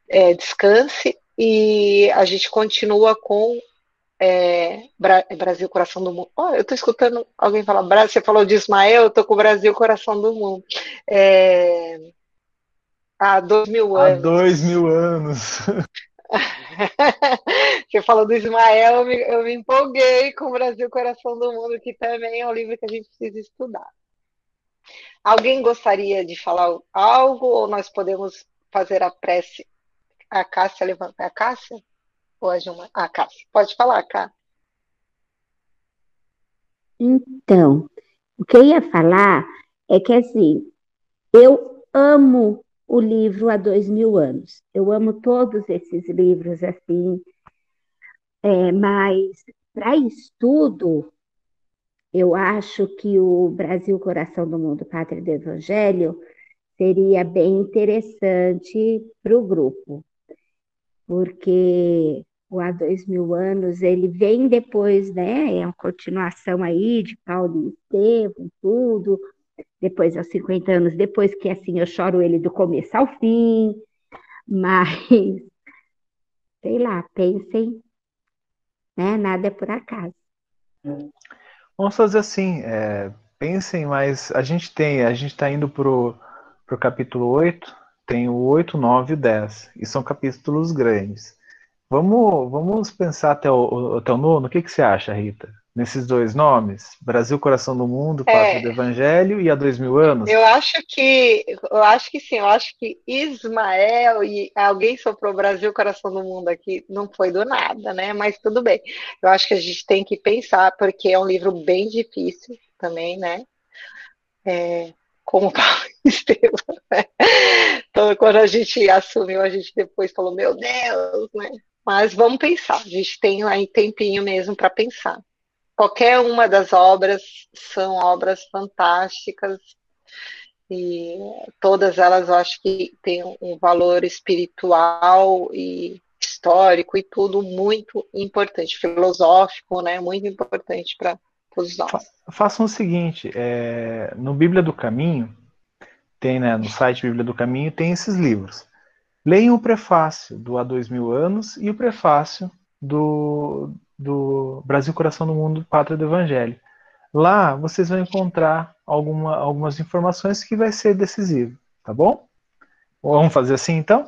[SPEAKER 1] é, descanse e a gente continua com é, Bra Brasil Coração do Mundo. Oh, eu estou escutando alguém falar Brasil, você falou de Ismael, eu estou com o Brasil Coração do Mundo. É, há dois mil anos.
[SPEAKER 2] Há dois mil anos. [laughs]
[SPEAKER 1] Você falou do Ismael, eu me, eu me empolguei com o Brasil Coração do Mundo, que também é um livro que a gente precisa estudar. Alguém gostaria de falar algo ou nós podemos fazer a prece? A Cássia levanta. A Cássia? Ou a Gilma? A Cássia. Pode falar, Cá.
[SPEAKER 4] Então, o que eu ia falar é que assim, Eu amo o livro Há Dois Mil Anos. Eu amo todos esses livros, assim, é, mas para estudo, eu acho que o Brasil, Coração do Mundo, Pátria do Evangelho seria bem interessante para o grupo, porque o Há Dois Mil Anos, ele vem depois, né, é uma continuação aí de Paulo e Estevam, tudo, depois aos 50 anos, depois que assim eu choro ele do começo ao fim, mas [laughs] sei lá, pensem, né? Nada é por acaso.
[SPEAKER 2] Vamos fazer assim, é, pensem, mas a gente tem, a gente está indo pro, pro capítulo 8, tem o 8, 9 e 10, e são capítulos grandes. Vamos, vamos pensar até o, até o nono, o que, que você acha, Rita? nesses dois nomes? Brasil, Coração do Mundo, Pátria é, do Evangelho e há dois mil anos?
[SPEAKER 1] Eu acho que, eu acho que sim, eu acho que Ismael e alguém soprou Brasil, Coração do Mundo aqui, não foi do nada, né? Mas tudo bem. Eu acho que a gente tem que pensar, porque é um livro bem difícil também, né? É, como [laughs] Paulo Estevam, né? Então, quando a gente assumiu, a gente depois falou, meu Deus, né? Mas vamos pensar, a gente tem aí tempinho mesmo para pensar qualquer uma das obras são obras fantásticas e todas elas eu acho que têm um valor espiritual e histórico e tudo muito importante, filosófico, né? Muito importante para todos nós. Fa
[SPEAKER 2] façam o seguinte, é, no Bíblia do Caminho tem, né, no site Bíblia do Caminho tem esses livros. Leiam o prefácio do Há Dois Mil Anos e o prefácio do, do Brasil Coração do Mundo, Pátria do Evangelho. Lá vocês vão encontrar alguma, algumas informações que vai ser decisivo, tá bom? Vamos fazer assim então?